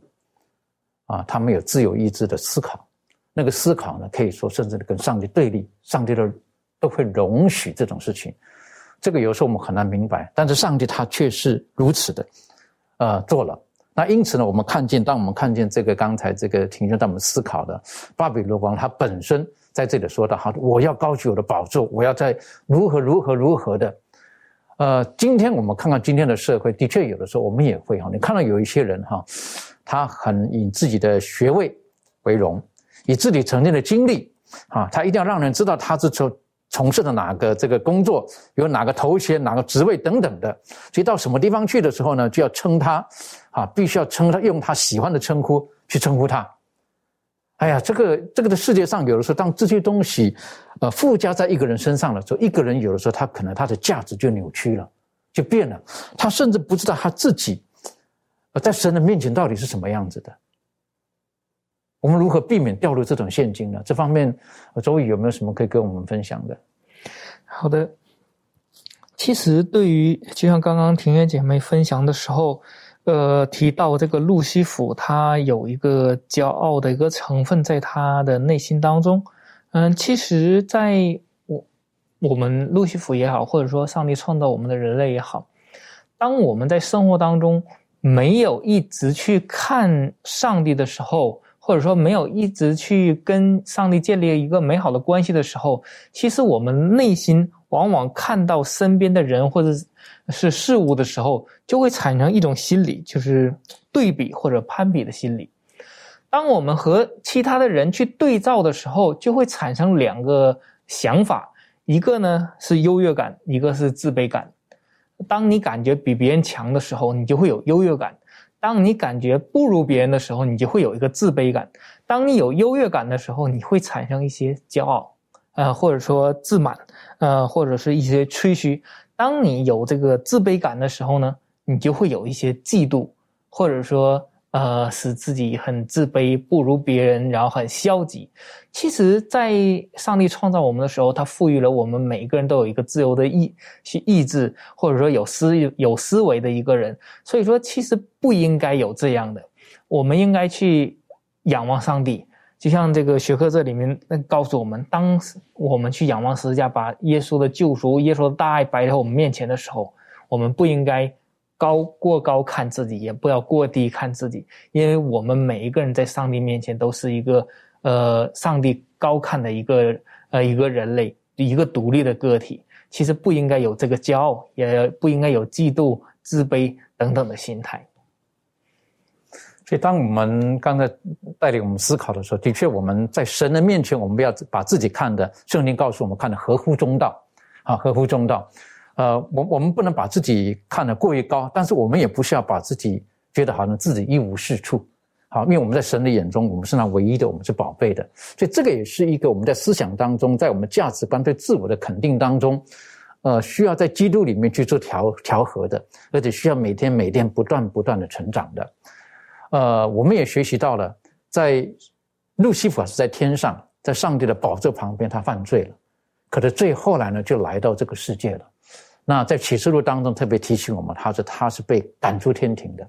啊，他们有自由意志的思考，那个思考呢，可以说甚至跟上帝对立，上帝的都会容许这种事情。这个有时候我们很难明白，但是上帝他却是如此的，呃，做了。那因此呢，我们看见，当我们看见这个刚才这个庭兄在我们思考的巴比伦王，他本身在这里说的，好，我要高举我的宝座，我要在如何如何如何的。呃，今天我们看看今天的社会，的确有的时候我们也会哈，你看到有一些人哈，他很以自己的学位为荣，以自己曾经的经历啊，他一定要让人知道他是从从事的哪个这个工作，有哪个头衔、哪个职位等等的，所以到什么地方去的时候呢，就要称他啊，必须要称他，用他喜欢的称呼去称呼他。哎呀，这个这个的世界上，有的时候当这些东西，呃，附加在一个人身上的时候，一个人有的时候他可能他的价值就扭曲了，就变了。他甚至不知道他自己，而在神的面前到底是什么样子的。我们如何避免掉入这种陷阱呢？这方面，周宇有没有什么可以跟我们分享的？好的，其实对于就像刚刚庭院姐妹分享的时候。呃，提到这个路西弗，他有一个骄傲的一个成分在他的内心当中。嗯，其实，在我我们路西弗也好，或者说上帝创造我们的人类也好，当我们在生活当中没有一直去看上帝的时候，或者说没有一直去跟上帝建立一个美好的关系的时候，其实我们内心往往看到身边的人或者。是事物的时候，就会产生一种心理，就是对比或者攀比的心理。当我们和其他的人去对照的时候，就会产生两个想法：一个呢是优越感，一个是自卑感。当你感觉比别人强的时候，你就会有优越感；当你感觉不如别人的时候，你就会有一个自卑感。当你有优越感的时候，你会产生一些骄傲，呃，或者说自满，呃，或者是一些吹嘘。当你有这个自卑感的时候呢，你就会有一些嫉妒，或者说呃，使自己很自卑，不如别人，然后很消极。其实，在上帝创造我们的时候，他赋予了我们每一个人都有一个自由的意去意志，或者说有思有思维的一个人。所以说，其实不应该有这样的，我们应该去仰望上帝。就像这个学科这里面告诉我们，当我们去仰望十字架，把耶稣的救赎、耶稣的大爱摆在我们面前的时候，我们不应该高过高看自己，也不要过低看自己，因为我们每一个人在上帝面前都是一个呃上帝高看的一个呃一个人类，一个独立的个体。其实不应该有这个骄傲，也不应该有嫉妒、自卑等等的心态。所以，当我们刚才带领我们思考的时候，的确，我们在神的面前，我们要把自己看的圣经告诉我们看的合乎中道，啊，合乎中道。呃，我我们不能把自己看得过于高，但是我们也不需要把自己觉得好像自己一无是处，好，因为我们在神的眼中，我们是那唯一的，我们是宝贝的。所以，这个也是一个我们在思想当中，在我们价值观对自我的肯定当中，呃，需要在基督里面去做调调和的，而且需要每天每天不断不断的成长的。呃，我们也学习到了，在路西弗是在天上，在上帝的宝座旁边，他犯罪了。可是最后来呢，就来到这个世界了。那在启示录当中特别提醒我们，他说他是被赶出天庭的。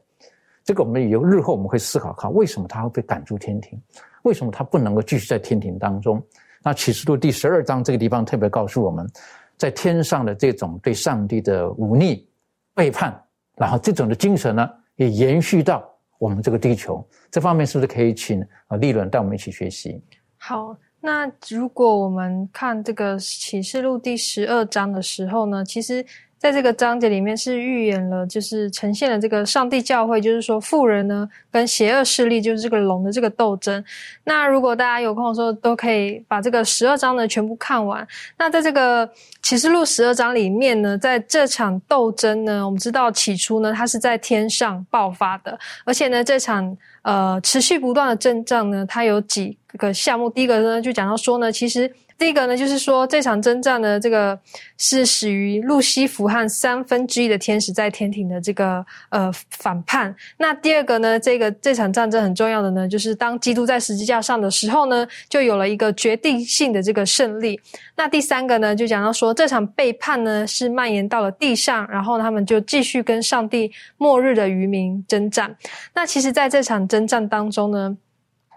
这个我们有日后我们会思考看，为什么他会被赶出天庭？为什么他不能够继续在天庭当中？那启示录第十二章这个地方特别告诉我们，在天上的这种对上帝的忤逆、背叛，然后这种的精神呢，也延续到。我们这个地球这方面是不是可以请啊利润带我们一起学习？好，那如果我们看这个启示录第十二章的时候呢，其实。在这个章节里面是预言了，就是呈现了这个上帝教会，就是说富人呢跟邪恶势力，就是这个龙的这个斗争。那如果大家有空的时候，都可以把这个十二章呢全部看完。那在这个启示录十二章里面呢，在这场斗争呢，我们知道起初呢，它是在天上爆发的，而且呢，这场呃持续不断的阵仗呢，它有几这个项目。第一个呢，就讲到说呢，其实。第一个呢，就是说这场征战呢，这个是始于路西弗和三分之一的天使在天庭的这个呃反叛。那第二个呢，这个这场战争很重要的呢，就是当基督在十字架上的时候呢，就有了一个决定性的这个胜利。那第三个呢，就讲到说这场背叛呢是蔓延到了地上，然后他们就继续跟上帝末日的渔民征战。那其实，在这场征战当中呢。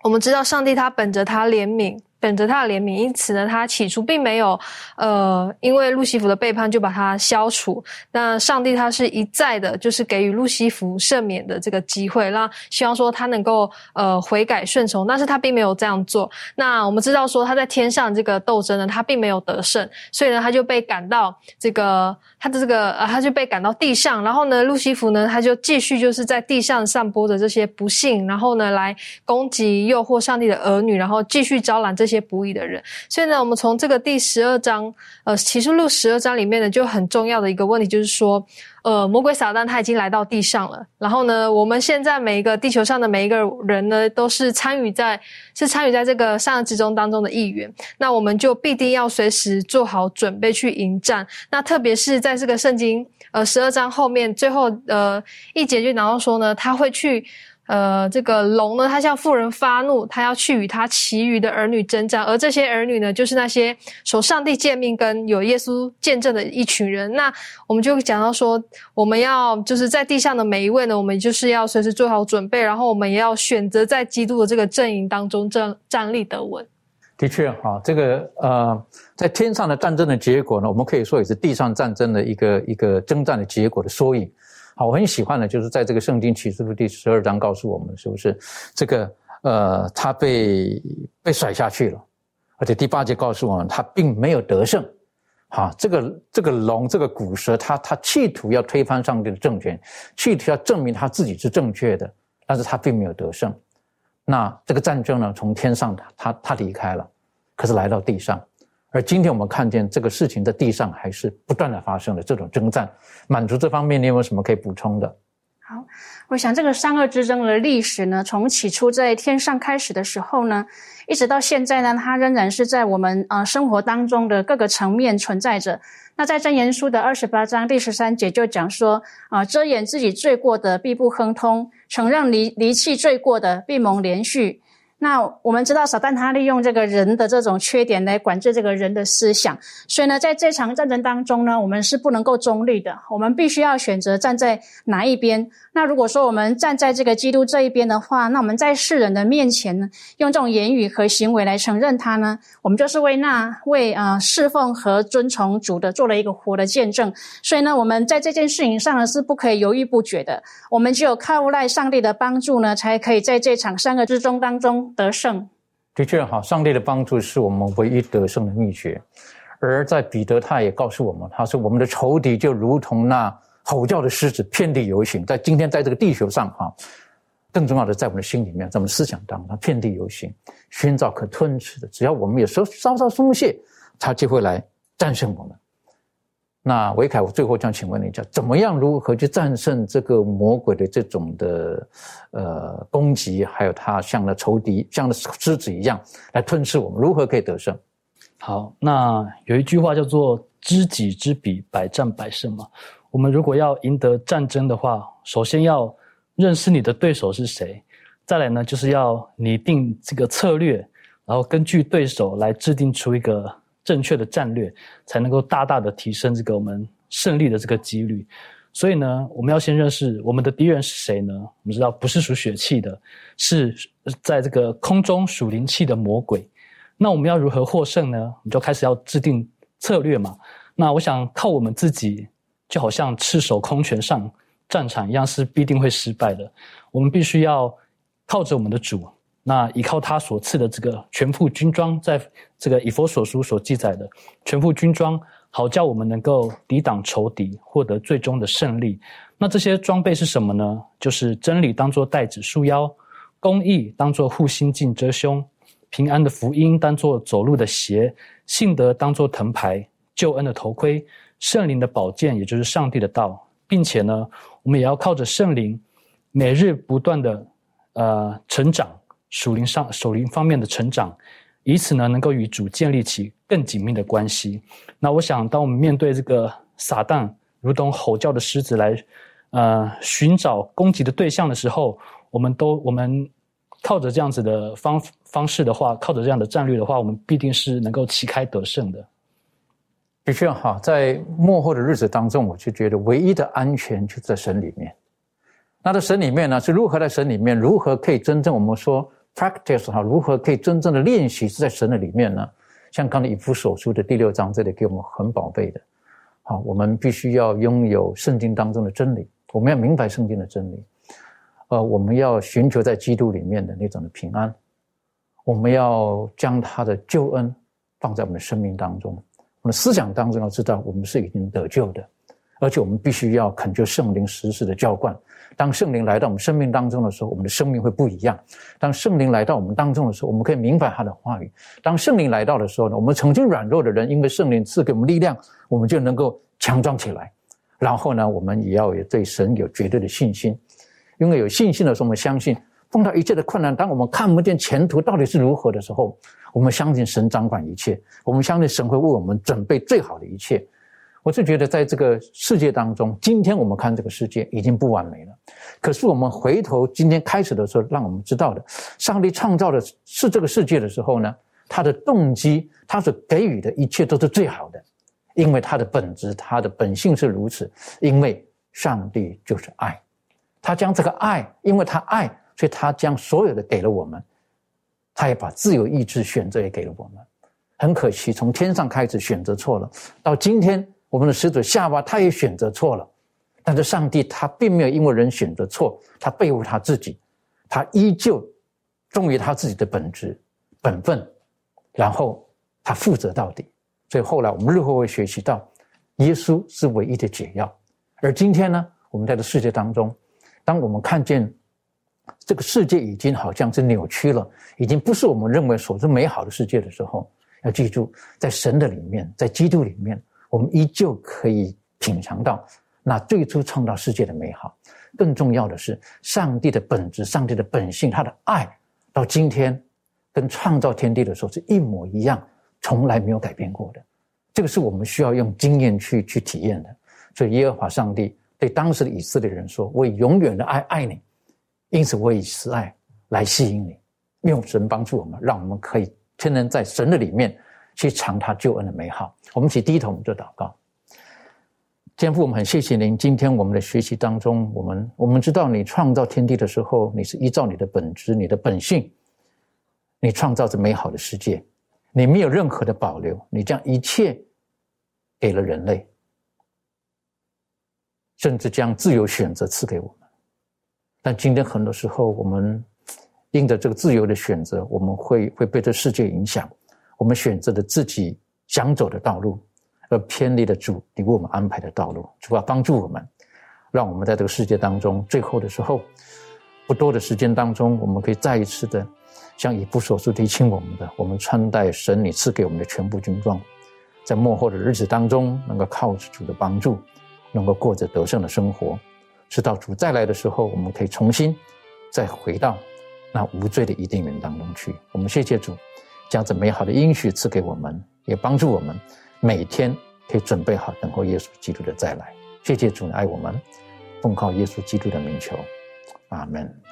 我们知道上帝他本着他怜悯。本着他的怜悯，因此呢，他起初并没有，呃，因为路西弗的背叛就把他消除。那上帝他是一再的，就是给予路西弗赦免的这个机会，让希望说他能够呃悔改顺从。但是他并没有这样做。那我们知道说他在天上这个斗争呢，他并没有得胜，所以呢，他就被赶到这个他的这个呃，他就被赶到地上。然后呢，路西弗呢，他就继续就是在地上散播着这些不幸，然后呢，来攻击诱惑上帝的儿女，然后继续招揽这些。不义的人，所以呢，我们从这个第十二章，呃，启示录十二章里面呢，就很重要的一个问题，就是说，呃，魔鬼撒旦他已经来到地上了，然后呢，我们现在每一个地球上的每一个人呢，都是参与在，是参与在这个善恶之中当中的一员，那我们就必定要随时做好准备去迎战，那特别是在这个圣经，呃，十二章后面最后，呃，一节就讲到说呢，他会去。呃，这个龙呢，他向妇人发怒，他要去与他其余的儿女征战，而这些儿女呢，就是那些守上帝诫命跟有耶稣见证的一群人。那我们就讲到说，我们要就是在地上的每一位呢，我们就是要随时做好准备，然后我们也要选择在基督的这个阵营当中站站立得稳。的确，哈，这个呃，在天上的战争的结果呢，我们可以说也是地上战争的一个一个征战的结果的缩影。好，我很喜欢的，就是在这个圣经启示录第十二章告诉我们，是不是这个呃，他被被甩下去了，而且第八节告诉我们，他并没有得胜。好，这个这个龙，这个古蛇，他他企图要推翻上帝的政权，企图要证明他自己是正确的，但是他并没有得胜。那这个战争呢，从天上他他离开了，可是来到地上。而今天我们看见这个事情在地上还是不断的发生的这种征战，满足这方面，你有没有什么可以补充的？好，我想这个善恶之争的历史呢，从起初在天上开始的时候呢，一直到现在呢，它仍然是在我们呃生活当中的各个层面存在着。那在箴言书的二十八章第十三节就讲说啊，遮掩自己罪过的必不亨通，承认离离弃罪过的必蒙连续。那我们知道，撒旦他利用这个人的这种缺点来管制这个人的思想，所以呢，在这场战争当中呢，我们是不能够中立的，我们必须要选择站在哪一边。那如果说我们站在这个基督这一边的话，那我们在世人的面前呢，用这种言语和行为来承认他呢，我们就是为那为啊侍奉和遵从主的做了一个活的见证。所以呢，我们在这件事情上呢是不可以犹豫不决的。我们只有靠赖上帝的帮助呢，才可以在这场三个之中当中得胜。的确，哈，上帝的帮助是我们唯一得胜的秘诀。而在彼得，他也告诉我们，他说我们的仇敌就如同那。吼叫的狮子遍地游行，在今天在这个地球上哈，更重要的在我们的心里面，在我们思想当中，它遍地游行，寻找可吞吃的。只要我们有时候稍稍松懈，它就会来战胜我们。那维凯，我最后想请问你一下，怎么样如何去战胜这个魔鬼的这种的呃攻击，还有他像那仇敌像那狮子一样来吞噬我们，如何可以得胜？好，那有一句话叫做“知己知彼，百战百胜”嘛。我们如果要赢得战争的话，首先要认识你的对手是谁，再来呢，就是要拟定这个策略，然后根据对手来制定出一个正确的战略，才能够大大的提升这个我们胜利的这个几率。所以呢，我们要先认识我们的敌人是谁呢？我们知道不是属血气的，是在这个空中属灵气的魔鬼。那我们要如何获胜呢？我们就开始要制定策略嘛。那我想靠我们自己。就好像赤手空拳上战场一样，是必定会失败的。我们必须要靠着我们的主，那依靠他所赐的这个全副军装，在这个以佛所书所记载的全副军装，好叫我们能够抵挡仇敌，获得最终的胜利。那这些装备是什么呢？就是真理当做带子束腰，公义当做护心镜遮胸，平安的福音当做走路的鞋，信德当做藤牌，救恩的头盔。圣灵的宝剑，也就是上帝的道，并且呢，我们也要靠着圣灵，每日不断的呃成长，属灵上、属灵方面的成长，以此呢，能够与主建立起更紧密的关系。那我想，当我们面对这个撒旦如同吼叫的狮子来呃寻找攻击的对象的时候，我们都我们靠着这样子的方方式的话，靠着这样的战略的话，我们必定是能够旗开得胜的。的确哈，在幕后的日子当中，我就觉得唯一的安全就在神里面。那在神里面呢，是如何在神里面，如何可以真正我们说 practice 哈，如何可以真正的练习是在神的里面呢？像刚才以弗所书的第六章这里给我们很宝贝的，好，我们必须要拥有圣经当中的真理，我们要明白圣经的真理，呃，我们要寻求在基督里面的那种的平安，我们要将他的救恩放在我们的生命当中，我们思想当中要知道我们是已经得救的。而且我们必须要恳求圣灵实时的浇灌。当圣灵来到我们生命当中的时候，我们的生命会不一样。当圣灵来到我们当中的时候，我们可以明白他的话语。当圣灵来到的时候呢，我们曾经软弱的人，因为圣灵赐给我们力量，我们就能够强壮起来。然后呢，我们也要有对神有绝对的信心，因为有信心的时候，我们相信碰到一切的困难，当我们看不见前途到底是如何的时候，我们相信神掌管一切，我们相信神会为我们准备最好的一切。我是觉得，在这个世界当中，今天我们看这个世界已经不完美了。可是我们回头今天开始的时候，让我们知道的，上帝创造的是这个世界的时候呢，他的动机，他所给予的一切都是最好的，因为他的本质，他的本性是如此。因为上帝就是爱，他将这个爱，因为他爱，所以他将所有的给了我们，他也把自由意志选择也给了我们。很可惜，从天上开始选择错了，到今天。我们的始祖夏娃，他也选择错了，但是上帝他并没有因为人选择错，他背负他自己，他依旧忠于他自己的本职本分，然后他负责到底。所以后来我们日后会学习到，耶稣是唯一的解药。而今天呢，我们在这世界当中，当我们看见这个世界已经好像是扭曲了，已经不是我们认为所是美好的世界的时候，要记住，在神的里面，在基督里面。我们依旧可以品尝到那最初创造世界的美好。更重要的是，上帝的本质、上帝的本性、他的爱，到今天跟创造天地的时候是一模一样，从来没有改变过的。这个是我们需要用经验去去体验的。所以，耶和华上帝对当时的以色列人说：“我永远的爱爱你，因此我以慈爱来吸引你。”用神帮助我们，让我们可以天天在神的里面。去尝他救恩的美好。我们一起低头，我们就祷告。天父，我们很谢谢您。今天我们的学习当中，我们我们知道，你创造天地的时候，你是依照你的本质、你的本性，你创造着美好的世界，你没有任何的保留，你将一切给了人类，甚至将自由选择赐给我们。但今天很多时候，我们因着这个自由的选择，我们会会被这世界影响。我们选择了自己想走的道路，而偏离了主你为我们安排的道路。主要帮助我们，让我们在这个世界当中，最后的时候，不多的时间当中，我们可以再一次的，像以弗所书提醒我们的，我们穿戴神你赐给我们的全部军装，在幕后的日子当中，能够靠着主的帮助，能够过着得胜的生活，是到主再来的时候，我们可以重新再回到那无罪的伊甸园当中去。我们谢谢主。将这美好的应许赐给我们，也帮助我们每天可以准备好等候耶稣基督的再来。谢谢主爱我们，奉靠耶稣基督的名求，阿门。